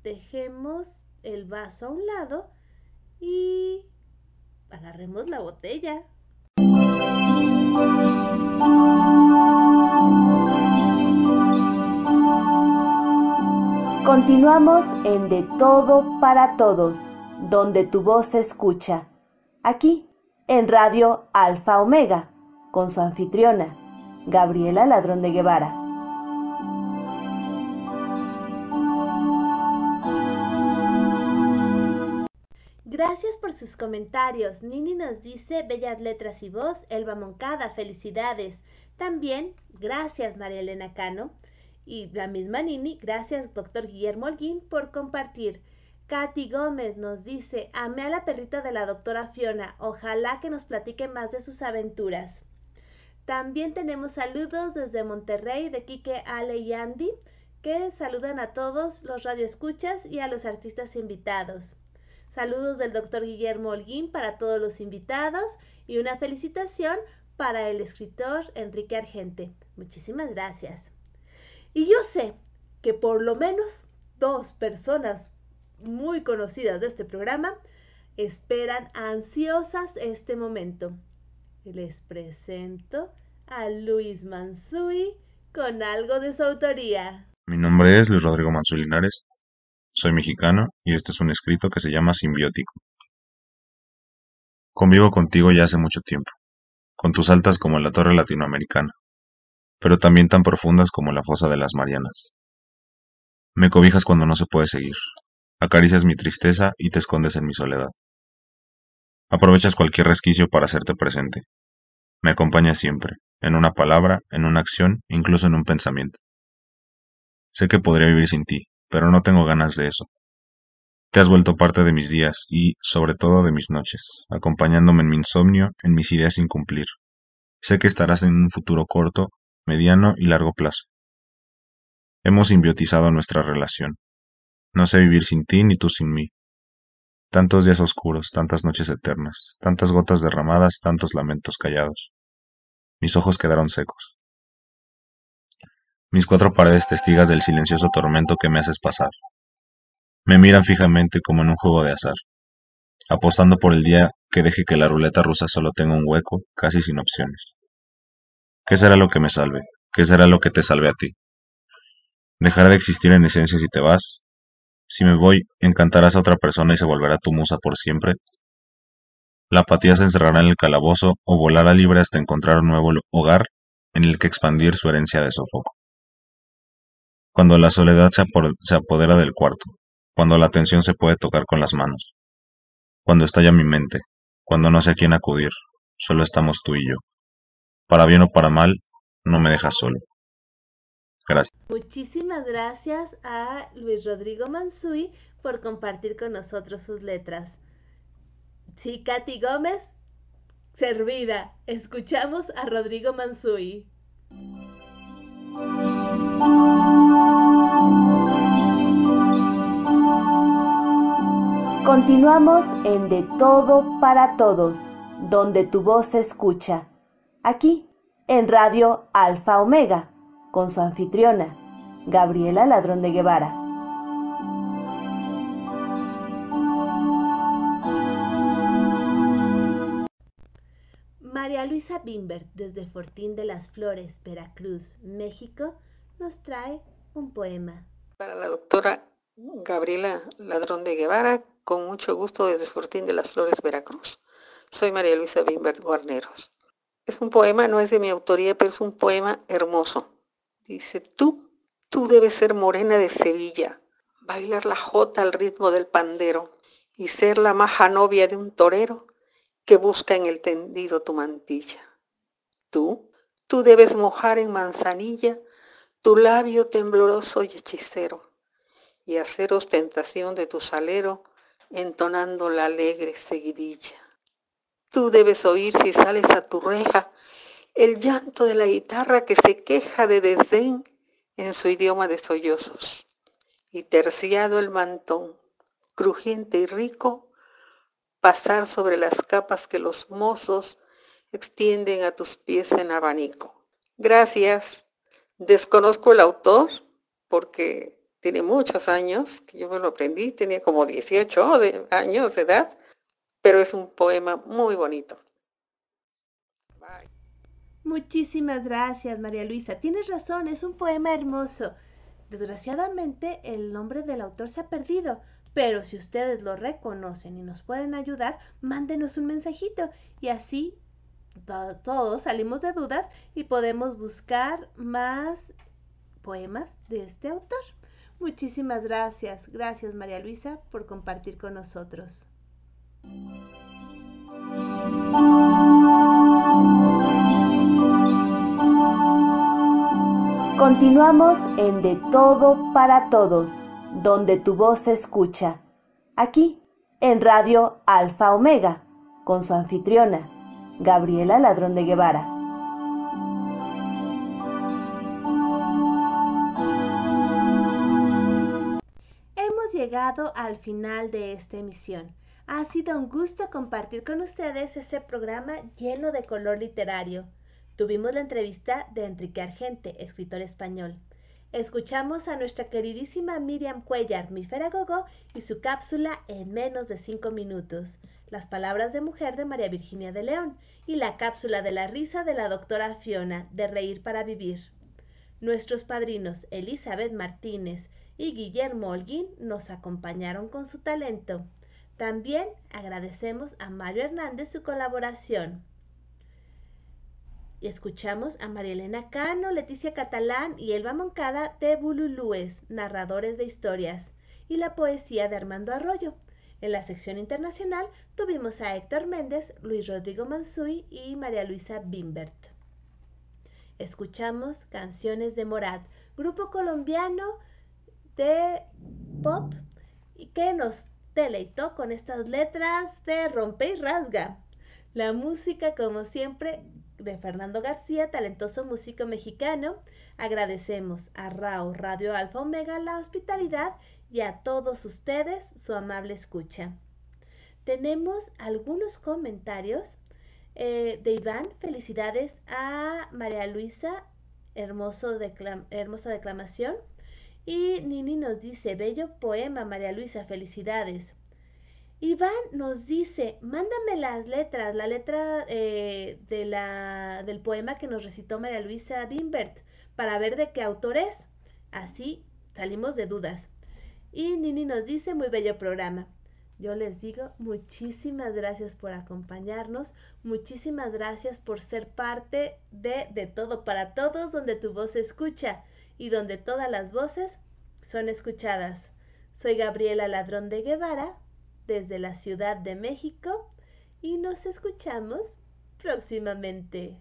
Dejemos el vaso a un lado y agarremos la botella. Continuamos en De Todo para Todos, donde tu voz se escucha. Aquí, en Radio Alfa Omega, con su anfitriona, Gabriela Ladrón de Guevara. Gracias por sus comentarios. Nini nos dice bellas letras y voz. Elba Moncada, felicidades. También, gracias María Elena Cano. Y la misma Nini, gracias doctor Guillermo Holguín por compartir. Katy Gómez nos dice, amé a la perrita de la doctora Fiona, ojalá que nos platique más de sus aventuras. También tenemos saludos desde Monterrey de Quique, Ale y Andy, que saludan a todos los radioescuchas y a los artistas invitados. Saludos del doctor Guillermo Holguín para todos los invitados y una felicitación para el escritor Enrique Argente. Muchísimas gracias. Y yo sé que por lo menos dos personas muy conocidas de este programa esperan ansiosas este momento. Les presento a Luis Mansui con algo de su autoría. Mi nombre es Luis Rodrigo Mansui Linares, soy mexicano y este es un escrito que se llama Simbiótico. Convivo contigo ya hace mucho tiempo, con tus altas como la torre latinoamericana, pero también tan profundas como la fosa de las Marianas. Me cobijas cuando no se puede seguir, acaricias mi tristeza y te escondes en mi soledad. Aprovechas cualquier resquicio para hacerte presente. Me acompañas siempre, en una palabra, en una acción, incluso en un pensamiento. Sé que podría vivir sin ti, pero no tengo ganas de eso. Te has vuelto parte de mis días y, sobre todo, de mis noches, acompañándome en mi insomnio, en mis ideas sin cumplir. Sé que estarás en un futuro corto mediano y largo plazo. Hemos simbiotizado nuestra relación. No sé vivir sin ti ni tú sin mí. Tantos días oscuros, tantas noches eternas, tantas gotas derramadas, tantos lamentos callados. Mis ojos quedaron secos. Mis cuatro paredes testigas del silencioso tormento que me haces pasar. Me miran fijamente como en un juego de azar, apostando por el día que deje que la ruleta rusa solo tenga un hueco, casi sin opciones. ¿Qué será lo que me salve? ¿Qué será lo que te salve a ti? ¿Dejará de existir en esencia si te vas? Si me voy, encantarás a otra persona y se volverá tu musa por siempre. La apatía se encerrará en el calabozo o volará libre hasta encontrar un nuevo hogar en el que expandir su herencia de sofoco. Cuando la soledad se, apodera del cuarto, cuando la tensión se puede tocar con las manos, cuando estalla mi mente, cuando no sé a quién acudir, solo estamos tú y yo para bien o para mal, no me dejas solo. Gracias. Muchísimas gracias a Luis Rodrigo Mansui por compartir con nosotros sus letras. Sí, Katy Gómez, servida. Escuchamos a Rodrigo Mansui. Continuamos en De Todo para Todos, donde tu voz se escucha aquí en Radio Alfa Omega, con su anfitriona, Gabriela Ladrón de Guevara. María Luisa Bimbert, desde Fortín de las Flores, Veracruz, México, nos trae un poema. Para la doctora Gabriela Ladrón de Guevara, con mucho gusto desde Fortín de las Flores, Veracruz. Soy María Luisa Bimbert Guarneros. Es un poema, no es de mi autoría, pero es un poema hermoso. Dice, tú, tú debes ser morena de Sevilla, bailar la jota al ritmo del pandero y ser la maja novia de un torero que busca en el tendido tu mantilla. Tú, tú debes mojar en manzanilla tu labio tembloroso y hechicero y hacer ostentación de tu salero entonando la alegre seguidilla. Tú debes oír si sales a tu reja el llanto de la guitarra que se queja de desdén en su idioma de sollozos, y terciado el mantón, crujiente y rico, pasar sobre las capas que los mozos extienden a tus pies en abanico. Gracias. Desconozco el autor porque tiene muchos años, que yo me lo aprendí, tenía como 18 años de edad, pero es un poema muy bonito. Muchísimas gracias, María Luisa. Tienes razón, es un poema hermoso. Desgraciadamente, el nombre del autor se ha perdido, pero si ustedes lo reconocen y nos pueden ayudar, mándenos un mensajito y así todos salimos de dudas y podemos buscar más poemas de este autor. Muchísimas gracias. Gracias María Luisa por compartir con nosotros. Continuamos en De Todo para Todos, donde tu voz se escucha. Aquí, en Radio Alfa Omega, con su anfitriona, Gabriela Ladrón de Guevara. llegado al final de esta emisión. Ha sido un gusto compartir con ustedes este programa lleno de color literario. Tuvimos la entrevista de Enrique Argente, escritor español. Escuchamos a nuestra queridísima Miriam Cuellar, mi feragogo, y su cápsula en menos de cinco minutos. Las palabras de mujer de María Virginia de León y la cápsula de la risa de la doctora Fiona, de Reír para Vivir. Nuestros padrinos Elizabeth Martínez, y Guillermo Holguín nos acompañaron con su talento. También agradecemos a Mario Hernández su colaboración. Y escuchamos a María Elena Cano, Leticia Catalán y Elba Moncada de Bululúes, narradores de historias, y la poesía de Armando Arroyo. En la sección internacional tuvimos a Héctor Méndez, Luis Rodrigo Mansui y María Luisa Bimbert. Escuchamos Canciones de Morat, grupo colombiano de pop que nos deleitó con estas letras de rompe y rasga. La música, como siempre, de Fernando García, talentoso músico mexicano. Agradecemos a Rao Radio Alfa Omega la hospitalidad y a todos ustedes su amable escucha. Tenemos algunos comentarios eh, de Iván. Felicidades a María Luisa, hermoso hermosa declamación. Y Nini nos dice, bello poema, María Luisa, felicidades. Iván nos dice, mándame las letras, la letra eh, de la, del poema que nos recitó María Luisa Bimbert, para ver de qué autor es. Así salimos de dudas. Y Nini nos dice, muy bello programa. Yo les digo muchísimas gracias por acompañarnos, muchísimas gracias por ser parte de De Todo para Todos, donde tu voz se escucha y donde todas las voces son escuchadas. Soy Gabriela Ladrón de Guevara, desde la Ciudad de México, y nos escuchamos próximamente.